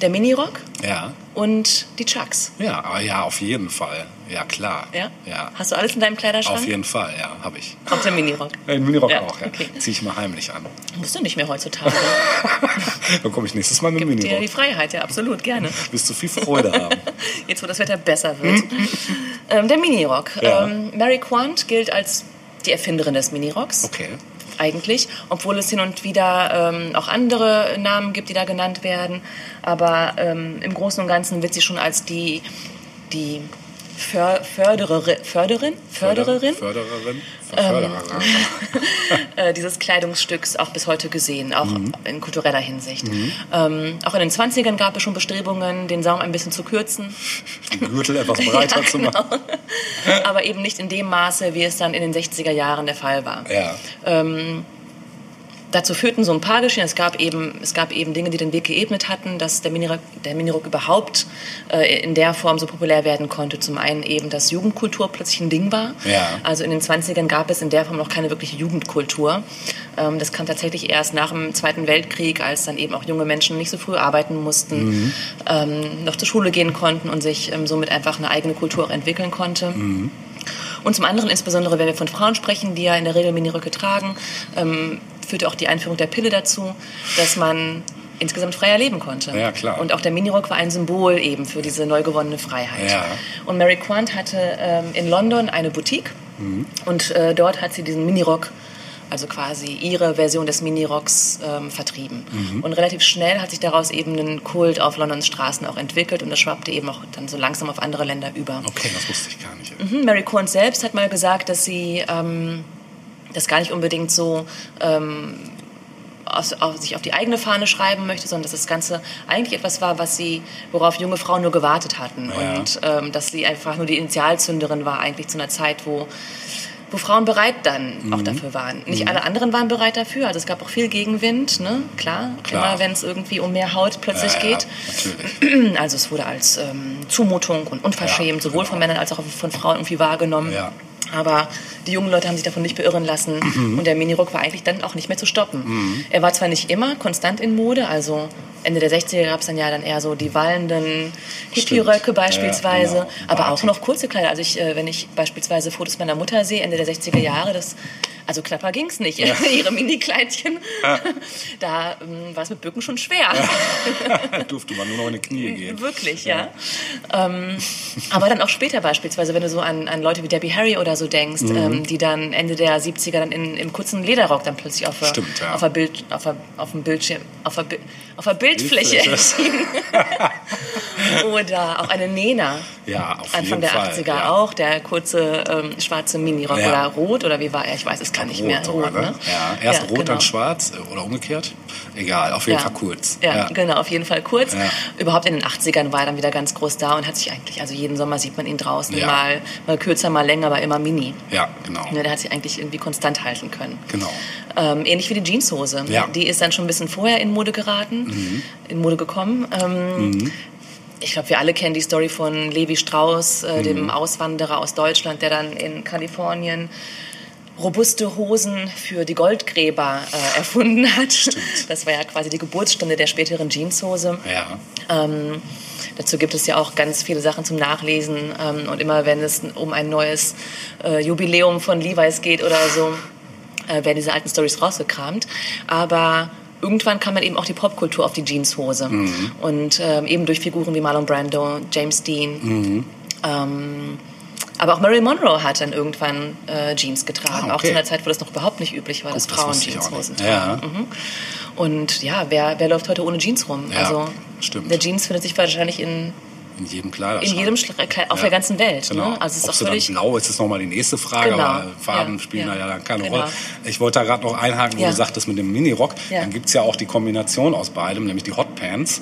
der Minirock Ja. und die Chucks. Ja, aber ja, auf jeden Fall. Ja, klar. Ja? Ja. Hast du alles in deinem Kleiderschrank? Auf jeden Fall, ja, habe ich. Auch der Minirock. Den Minirock Ja, auch, ja. okay. Zieh ich mal heimlich an. Musst du nicht mehr heutzutage. Dann komme ich nächstes Mal mit dem Gibt dir die Minirock. Freiheit, ja, absolut, gerne. Wirst du viel Freude haben. Jetzt, wo das Wetter besser wird. ähm, der Minirock. Ja. Ähm, Mary Quant gilt als die Erfinderin des Minirocks. Okay. Eigentlich, obwohl es hin und wieder ähm, auch andere Namen gibt, die da genannt werden. Aber ähm, im Großen und Ganzen wird sie schon als die, die Fördererin, Förderin, Fördererin Fördererin. Ähm. Fördererin. äh, dieses Kleidungsstücks auch bis heute gesehen, auch in kultureller Hinsicht. Ähm, auch in den 20ern gab es schon Bestrebungen, den Saum ein bisschen zu kürzen, Den Gürtel etwas breiter Ja, zu genau. machen. aber eben nicht in dem Maße, wie es dann in den 60er Jahren der Fall war. Ja. Dazu führten so ein paar Geschichten. Es gab eben, es gab eben Dinge, die den Weg geebnet hatten, dass der Minirock, der Minirock überhaupt äh, in der Form so populär werden konnte. Zum einen eben, dass Jugendkultur plötzlich ein Ding war. Ja. Also in den 20ern gab es in der Form noch keine wirkliche Jugendkultur. Ähm, das kam tatsächlich erst nach dem Zweiten Weltkrieg, als dann eben auch junge Menschen nicht so früh arbeiten mussten, ähm, noch zur Schule gehen konnten und sich ähm, somit einfach eine eigene Kultur auch entwickeln konnte. Und zum anderen, insbesondere wenn wir von Frauen sprechen, die ja in der Regel Miniröcke tragen, ähm, führte auch die Einführung der Pille dazu, dass man insgesamt freier leben konnte. Ja, klar. Und auch der Minirock war ein Symbol eben für diese neu gewonnene Freiheit. Ja. Und Mary Quant hatte ähm, in London eine Boutique Mhm. und äh, dort hat sie diesen Minirock also quasi ihre Version des Minirocks ähm, vertrieben. Mhm. Und relativ schnell hat sich daraus eben ein Kult auf Londons Straßen auch entwickelt und das schwappte eben auch dann so langsam auf andere Länder über. Okay, das wusste ich gar nicht. Mhm, Mary Quant selbst hat mal gesagt, dass sie ähm, das gar nicht unbedingt so ähm, aus, auf, sich auf die eigene Fahne schreiben möchte, sondern dass das Ganze eigentlich etwas war, was sie, worauf junge Frauen nur gewartet hatten Ja. und ähm, dass sie einfach nur die Initialzünderin war eigentlich zu einer Zeit, wo wo Frauen bereit dann Mhm. auch dafür waren. Nicht alle anderen waren bereit dafür, also es gab auch viel Gegenwind, ne? klar, Klar. immer wenn es irgendwie um mehr Haut plötzlich Ja, geht. natürlich. Also es wurde als ähm, Zumutung und unverschämt, Ja, sowohl genau. von Männern als auch von Frauen irgendwie wahrgenommen. Ja. Aber die jungen Leute haben sich davon nicht beirren lassen Mhm. und der Minirock war eigentlich dann auch nicht mehr zu stoppen. Er war zwar nicht immer konstant in Mode, also Ende der 60er gab es dann ja dann eher so die wallenden Hippie-Röcke beispielsweise, Ja, genau. aber auch noch kurze Kleider. Also ich, äh, wenn ich beispielsweise Fotos meiner Mutter sehe, Ende der 60er Jahre, das, also knapper ging es nicht. Ihre Mini-Kleidchen, da ähm, war es mit Bücken schon schwer. Durfte man nur noch in die Knie gehen. Wirklich, ja. Ähm, aber dann auch später beispielsweise, wenn du so an, an Leute wie Debbie Harry oder so denkst, Mhm. ähm, die dann Ende der 70er dann in, im kurzen Lederrock dann plötzlich auf der, Stimmt, ja. auf der, Bild, auf der, auf dem Bildschirm, auf der, auf der Bildfläche erschienen. oder auch eine Nena. Ja, auf Anfang der Fall, 80er ja. auch, der kurze ähm, schwarze Minirock Ja. oder rot oder wie war er? Ich weiß es gar nicht mehr. sogar, ne? ne? Ja, erst rot, genau. dann schwarz oder umgekehrt. Egal, auf jeden. Fall kurz. Ja, genau, auf jeden Fall kurz. Überhaupt in den 80ern war er dann wieder ganz groß da und hat sich eigentlich, also jeden Sommer sieht man ihn draußen, mal, mal kürzer, mal länger, aber immer mini. Ja, genau. Ja, der hat sich eigentlich irgendwie konstant halten können. Genau. Ähm, ähnlich wie die Jeanshose. Ja. Mhm. Die ist dann schon ein bisschen vorher in Mode geraten, in Mode gekommen. Ähm, Ich glaube, wir alle kennen die Story von Levi Strauss, äh, Mhm. dem Auswanderer aus Deutschland, der dann in Kalifornien robuste Hosen für die Goldgräber äh, erfunden hat. Das war ja quasi die Geburtsstunde der späteren Jeanshose. Ja. Ähm, dazu gibt es ja auch ganz viele Sachen zum Nachlesen. Ähm, und immer wenn es um ein neues äh, Jubiläum von Levi's geht oder so, äh, werden diese alten Stories rausgekramt. Aber irgendwann kam dann eben auch die Popkultur auf die Jeanshose. Mhm. Und ähm, eben durch Figuren wie Marlon Brando, James Dean. Mhm. Ähm, aber auch Marilyn Monroe hat dann irgendwann äh, Jeans getragen. Ah, Auch zu okay. einer Zeit, wo das noch überhaupt nicht üblich war, dass Gut, das Frauen auch Jeanshosen tragen. Ja. Mhm. Und ja, wer, wer läuft heute ohne Jeans rum? Ja, also stimmt. der Jeans findet sich wahrscheinlich in, In jedem in Kleiderschrank. jedem Schla- auf der ganzen Welt. Genau. Ne? Also es ist Ob auch dann völlig blau ist, ist nochmal die nächste Frage, Genau. aber Farben spielen da ja dann keine Genau. Rolle. Ich wollte da gerade noch einhaken, wo du sagtest mit dem Mini-Rock. Dann gibt es ja auch die Kombination aus beidem, nämlich die Hot Pants.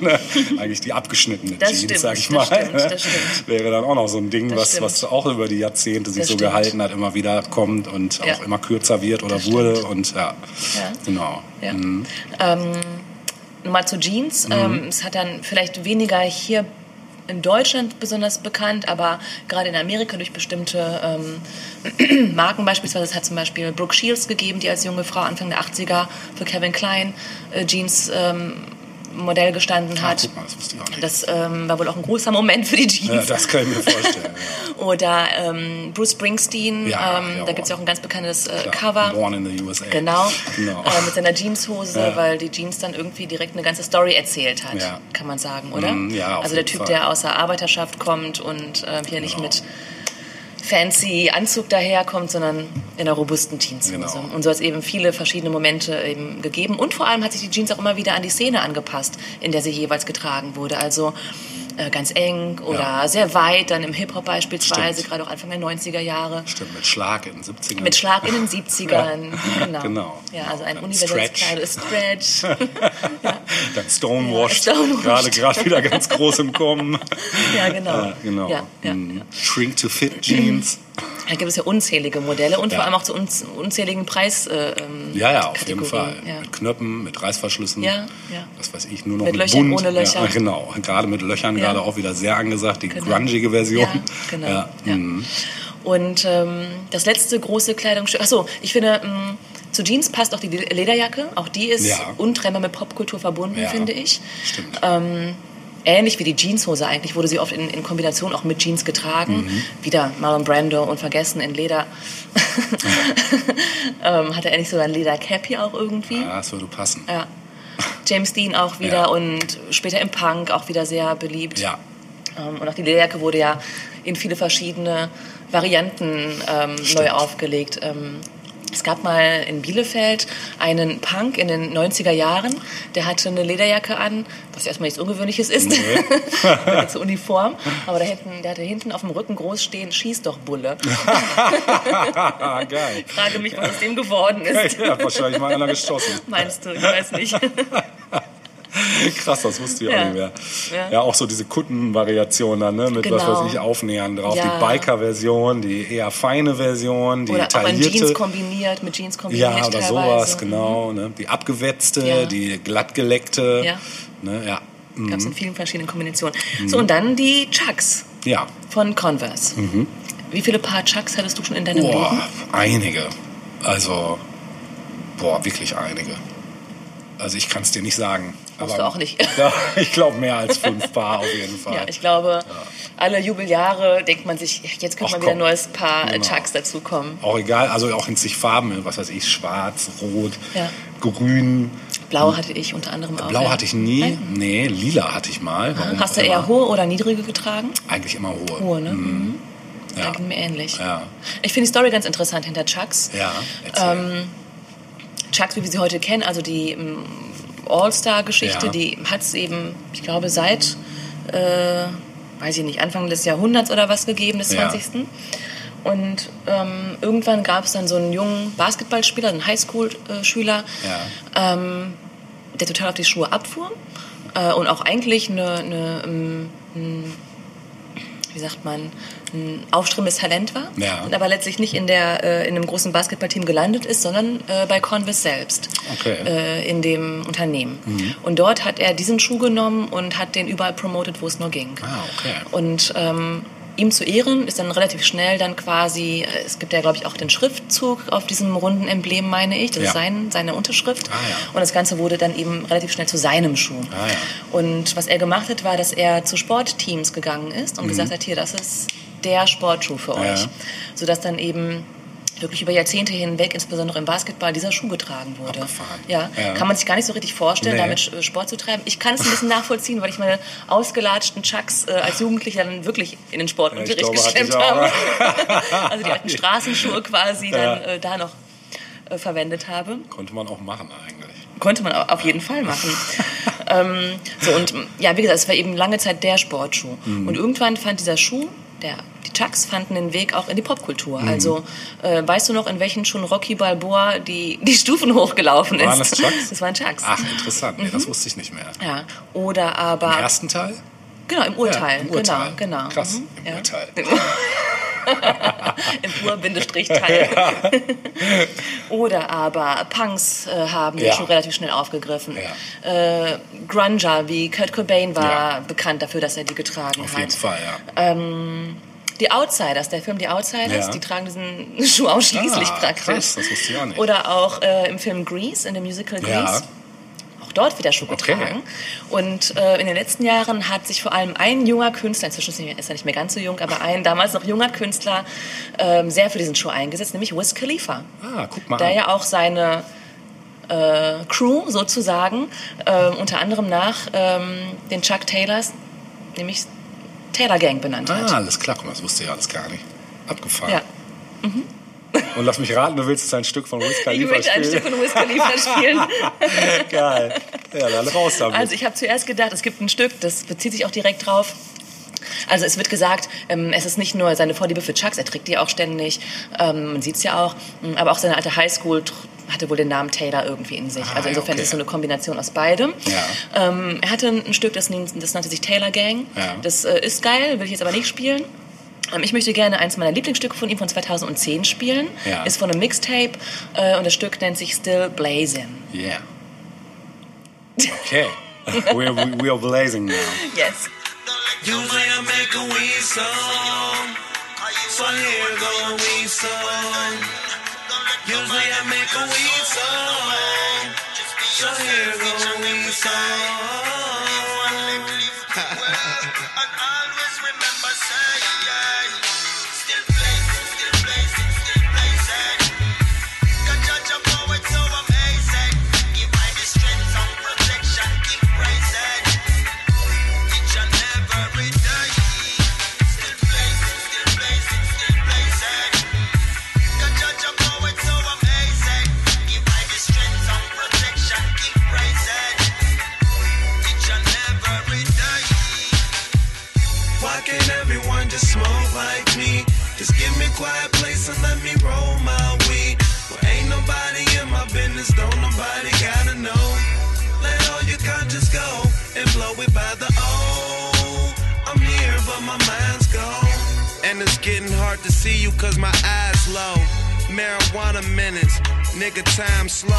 Eigentlich die abgeschnittene Mhm. Das Jeans, sag ich das mal. stimmt, das stimmt. Wäre dann auch noch so ein Ding, Das was, stimmt. was auch über die Jahrzehnte sich Das so stimmt. gehalten hat, immer wieder kommt und Ja. auch immer kürzer wird oder Das wurde. stimmt. Und ja, Ja. genau. Ja. Ähm, Nochmal zu Jeans. Mhm. Ähm, es hat dann vielleicht weniger hier in Deutschland besonders bekannt, aber gerade in Amerika durch bestimmte ähm, Marken beispielsweise. Es hat zum Beispiel Brooke Shields gegeben, die als junge Frau Anfang der 80er für Calvin Klein äh, Jeans ähm, Modell gestanden Ah, hat. mal, das nicht. Das ähm, war wohl auch ein großer Moment für die Jeans. ja, das kann ich mir vorstellen. Ja. Oder ähm, Bruce Springsteen, Ja, ähm, da gibt es ja auch ein ganz bekanntes äh, Cover. Born in the USA. Genau, genau. Äh, mit seiner Jeanshose, weil die Jeans dann irgendwie direkt eine ganze Story erzählt hat, kann man sagen, oder? Mm, ja, also der Typ, Fall. der aus der Arbeiterschaft kommt und äh, hier nicht Genau. mit fancy Anzug daherkommt, sondern in einer robusten Jeanshose. Genau. Und so hat es eben viele verschiedene Momente eben gegeben. Und vor allem hat sich die Jeans auch immer wieder an die Szene angepasst, in der sie jeweils getragen wurde. Also äh, ganz eng oder Ja. sehr weit, dann im Hip-Hop beispielsweise, Stimmt. gerade auch Anfang der 90er Jahre. Stimmt, mit Schlag in den 70ern. Mit Schlag in den 70ern, genau. genau. Ja, also ein universelles Stretch. Kleid, Stretch. Dann Stonewashed, Ja, Stonewashed. gerade gerade wieder ganz groß im Kommen. ja, genau. Ja, genau. Ja, ja, ja. Shrink to Fit Jeans. Da gibt es ja unzählige Modelle und Ja. vor allem auch zu unz unzähligen Preis. Äh, ähm, Ja, ja, auf jeden Fall. Kategorien, Ja. Mit Knöpfen, mit Reißverschlüssen. Ja, ja. Was weiß ich, nur noch Mit mit, Löchern, bunt. ohne Löcher. Ja, genau. Gerade mit Löchern, gerade auch wieder sehr angesagt. Die Genau. grungige Version. Ja, genau. Mm. Und ähm, das letzte große Kleidungsstück. Achso, ich finde, mh, zu Jeans passt auch die Lederjacke. Auch die ist untrennbar mit Popkultur verbunden, finde ich. Stimmt. Ähm, ähnlich wie die Jeanshose eigentlich, wurde sie oft in, in Kombination auch mit Jeans getragen. Mhm. Wieder Marlon Brando unvergessen in Leder. ähm, hatte er nicht sogar ein Ledercappy auch irgendwie? ja, das würde passen. Ja. James Dean auch wieder Ja. und später im Punk auch wieder sehr beliebt. Ja, Ähm, und auch die Lederjacke wurde ja in viele verschiedene Varianten ähm, neu aufgelegt. Es gab mal in Bielefeld einen Punk in den 90er Jahren, der hatte eine Lederjacke an, was erstmal nichts Ungewöhnliches ist, nee. zur Uniform, aber der, hinten, der hatte hinten auf dem Rücken groß stehen, schieß doch Bulle. Geil. Ich frage mich, was aus dem geworden ist. Ja, wahrscheinlich mal einer gestoßen. Meinst du? Ich weiß nicht. Krass, das wusste ich Ja. auch nicht mehr. Ja. Ja, auch so diese Kundenvariation dann, ne? mit was Genau. weiß ich, Aufnähern drauf. Ja. Die Biker-Version, die eher feine Version, die Oder auch in taillierte. Jeans kombiniert, mit Jeans kombiniert ja, oder teilweise. sowas, genau. Ne? Die abgewetzte, die glattgeleckte. Ja. Ne? Ja. Gab es in vielen verschiedenen Kombinationen. So, und dann die Chucks ja. von Converse. Wie viele Paar Chucks hattest du schon in deinem Leben? Boah, einige. Also, boah, wirklich einige. Also ich kann es dir nicht sagen. Brauchst du auch nicht. Ja, ich glaube mehr als fünf Paar auf jeden Fall. Ja, ich glaube, alle Jubeljahre denkt man sich, jetzt könnte Ach, mal wieder ein komm. neues Paar Genau. Chucks dazukommen. Auch egal, also auch in sich Farben, was weiß ich, schwarz, rot, Ja. grün. Blau hatte ich unter anderem auch. Blau ja. hatte ich nie. Nein? Nee, lila hatte ich mal. Warum Hast du eher immer. hohe oder niedrige getragen? Eigentlich immer hohe. Hohe, ne? Mhm. Ja. Ja. ging mir ähnlich. Ja. Ich finde die Story ganz interessant hinter Chucks. Ja, erzähl. Ähm, Chucks, wie wir sie heute kennen, also die ähm, All-Star-Geschichte, Ja. die hat es eben, ich glaube, seit, äh, weiß ich nicht, Anfang des Jahrhunderts oder was gegeben, des Ja. 20. Und ähm, irgendwann gab es dann so einen jungen Basketballspieler, einen Highschool-Schüler, Ja. ähm, der total auf die Schuhe abfuhr äh, und auch eigentlich eine, eine ähm, ein, wie sagt man, ein aufstrebendes Talent war, Ja. und aber letztlich nicht in, der, äh, in einem großen Basketballteam gelandet ist, sondern äh, bei Converse selbst Okay. Mhm. äh, in dem Unternehmen. Und dort hat er diesen Schuh genommen und hat den überall promotet, wo es nur ging. Ah, okay. Und ähm, ihm zu Ehren ist dann relativ schnell dann quasi, äh, es gibt ja glaube ich auch den Schriftzug auf diesem runden Emblem, meine ich, das Ja. ist sein, seine Unterschrift. Ah, ja. Und das Ganze wurde dann eben relativ schnell zu seinem Schuh. Ah, ja. Und was er gemacht hat, war, dass er zu Sportteams gegangen ist und gesagt hat, hier, das ist der Sportschuh für Mhm. Ja. euch. Sodass dann eben wirklich über Jahrzehnte hinweg, insbesondere im Basketball, dieser Schuh getragen wurde. Ja, Ja. kann man sich gar nicht so richtig vorstellen, Nee. damit äh, Sport zu treiben. Ich kann es ein bisschen nachvollziehen, weil ich meine ausgelatschten Chucks äh, als Jugendlicher dann wirklich in den Sportunterricht Ja, geschleppt habe. also die alten Straßenschuhe quasi dann Ja. äh, da noch äh, verwendet habe. Konnte man auch machen eigentlich. Konnte man au- auf jeden Fall machen. ähm, so und ja, wie gesagt, es war eben lange Zeit der Sportschuh. Mhm. Und irgendwann fand dieser Schuh, der, die Chucks fanden den Weg auch in die Popkultur. Mhm. Also äh, weißt du noch, in welchen Schuhen Rocky Balboa die, die Stufen hochgelaufen ist? Waren das Chucks? Das waren Chucks. Ach, interessant. Nee, das wusste ich nicht mehr. Ja, oder aber Im ersten Teil? genau im Urteil, Ja, im Urteil. genau, genau. Krass, Mhm, im ja. Urteil. Im Ur-Teil. Oder aber Punks äh, haben den Ja. Schuh relativ schnell aufgegriffen. Äh, Grunger wie Kurt Cobain war Ja. bekannt dafür, dass er die getragen Auf hat. jeden Fall, ja. Die Outsiders, der Film Die Outsiders, Ja. die tragen diesen Schuh ausschließlich Ah, praktisch. krass, das wusste ich auch nicht. Oder auch äh, im Film Grease, in dem Musical Ja. Auch dort wird der Schuh Okay. getragen. Und äh, in den letzten Jahren hat sich vor allem ein junger Künstler, inzwischen ist er nicht mehr- ganz so jung, aber ein damals noch junger Künstler ähm, sehr für diesen Schuh eingesetzt, nämlich Wiz Khalifa. Ah, guck mal Der an. ja auch seine äh, Crew sozusagen ähm, unter anderem nach ähm, den Chuck Taylors, nämlich Taylor Gang benannt hat. Ah, alles klar. Guck mal, das wusste ich alles gar nicht. Abgefahren. Ja. Und lass mich raten, du willst jetzt ein Stück von Wiz Ich Khalifa möchte ein spielen. Stück von Wiz Khalifa spielen. Geil. Ja, dann raus damit. Also ich habe zuerst gedacht, es gibt ein Stück, das bezieht sich auch direkt drauf. Also es wird gesagt, ähm, es ist nicht nur seine Vorliebe für Chucks, er trägt die auch ständig, ähm, man sieht es ja auch, ähm, aber auch seine alte Highschool hatte wohl den Namen Taylor irgendwie in sich. Ah, also insofern okay. ist es so eine Kombination aus beidem. Ja. Ähm, er hatte ein Stück, das, das nannte sich Taylor Gang. Ja. Das äh, ist geil, will ich jetzt aber nicht spielen. Ähm, Ich möchte gerne eins meiner Lieblingsstücke von ihm von 2010 spielen. Ja. Ist von einem Mixtape äh, und das Stück nennt sich Still Blazing. Yeah. Okay. We're, we are blazing now. Yes. Usually I make a weed song. So here go a weed song. Usually I make a weed song. So here go a weed song. Getting hard to see you cause my eyes low. Marijuana minutes, nigga time slow.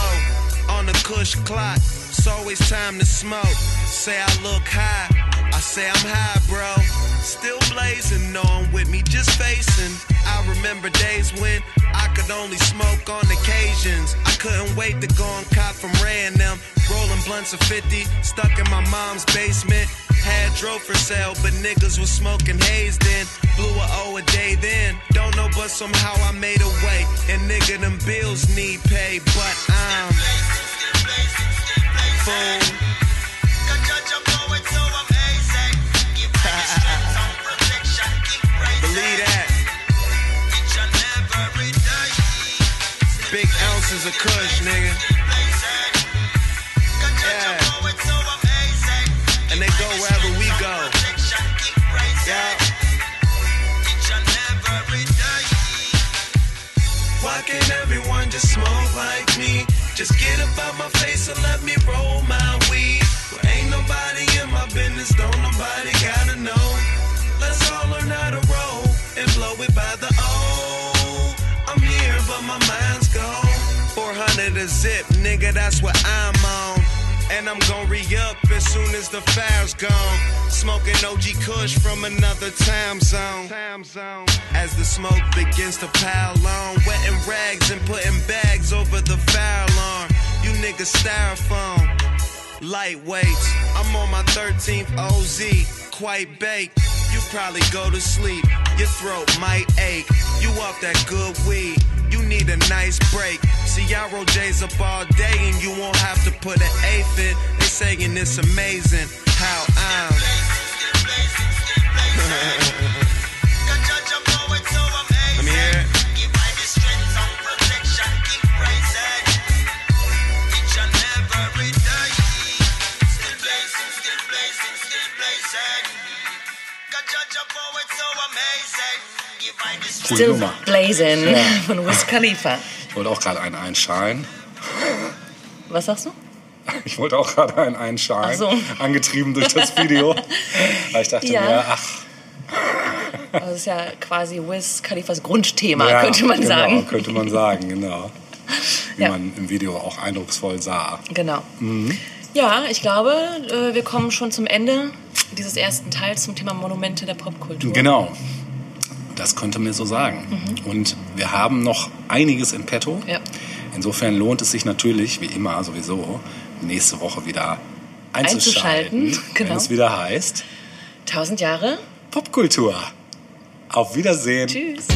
On the cush clock, it's always time to smoke. Say I look high, I say I'm high, bro. Still blazing, I'm with me, just facing. I remember days when I could only smoke on occasions. I couldn't wait to go and cop from and them. Rolling blunts of 50, stuck in my mom's basement. Had drove for sale, but niggas was smoking haze then. Blew a O a day then. Don't know, but somehow I made a way. And nigga, them bills need pay, but I'm fool. Believe that. Big ounces of kush, nigga. Yeah. And they go wherever we go. Yeah. Why can't everyone just smoke like me? Just get up out my face and let me roll my weed. Well, ain't nobody in my business, don't nobody gotta know. Let's all learn how to roll and blow it by the O. I'm here, but my mind's gone. 400 a zip, nigga, that's what I'm on. And I'm gon' re up as soon as the fire's gone. Smoking OG Kush from another time zone. As the smoke begins to pile on, wetting rags and putting bags over the fire alarm. You niggas styrofoam, lightweights. I'm on my 13th OZ, quite baked. You probably go to sleep, your throat might ache. You off that good weed, you need a nice break. See, I roll J's up all day and you won't have to put an eighth in. They saying it's amazing how I'm. Still Nummer. Blazing Ja. von Wiz Khalifa. Ich wollte auch gerade einen einschalen. Was sagst du? Ich wollte auch gerade einen einschalen. So. Angetrieben durch das Video. Weil ich dachte Ja. mir, ach, Also das ist ja quasi Wiz Khalifas Grundthema, ja, könnte man genau, sagen. Könnte man sagen, genau. Wie man im Video auch eindrucksvoll sah. Genau. Mhm. Ja, ich glaube, äh, wir kommen schon zum Ende dieses ersten Teils zum Thema Monumente der Popkultur. Genau. Das könnte man so sagen. Und wir haben noch einiges in petto. Mhm. Ja. Insofern lohnt es sich natürlich, wie immer sowieso, nächste Woche wieder einzuschalten, Einzuschalten, genau. wenn es wieder heißt Tausend Jahre. Popkultur. Auf Wiedersehen. Tschüss.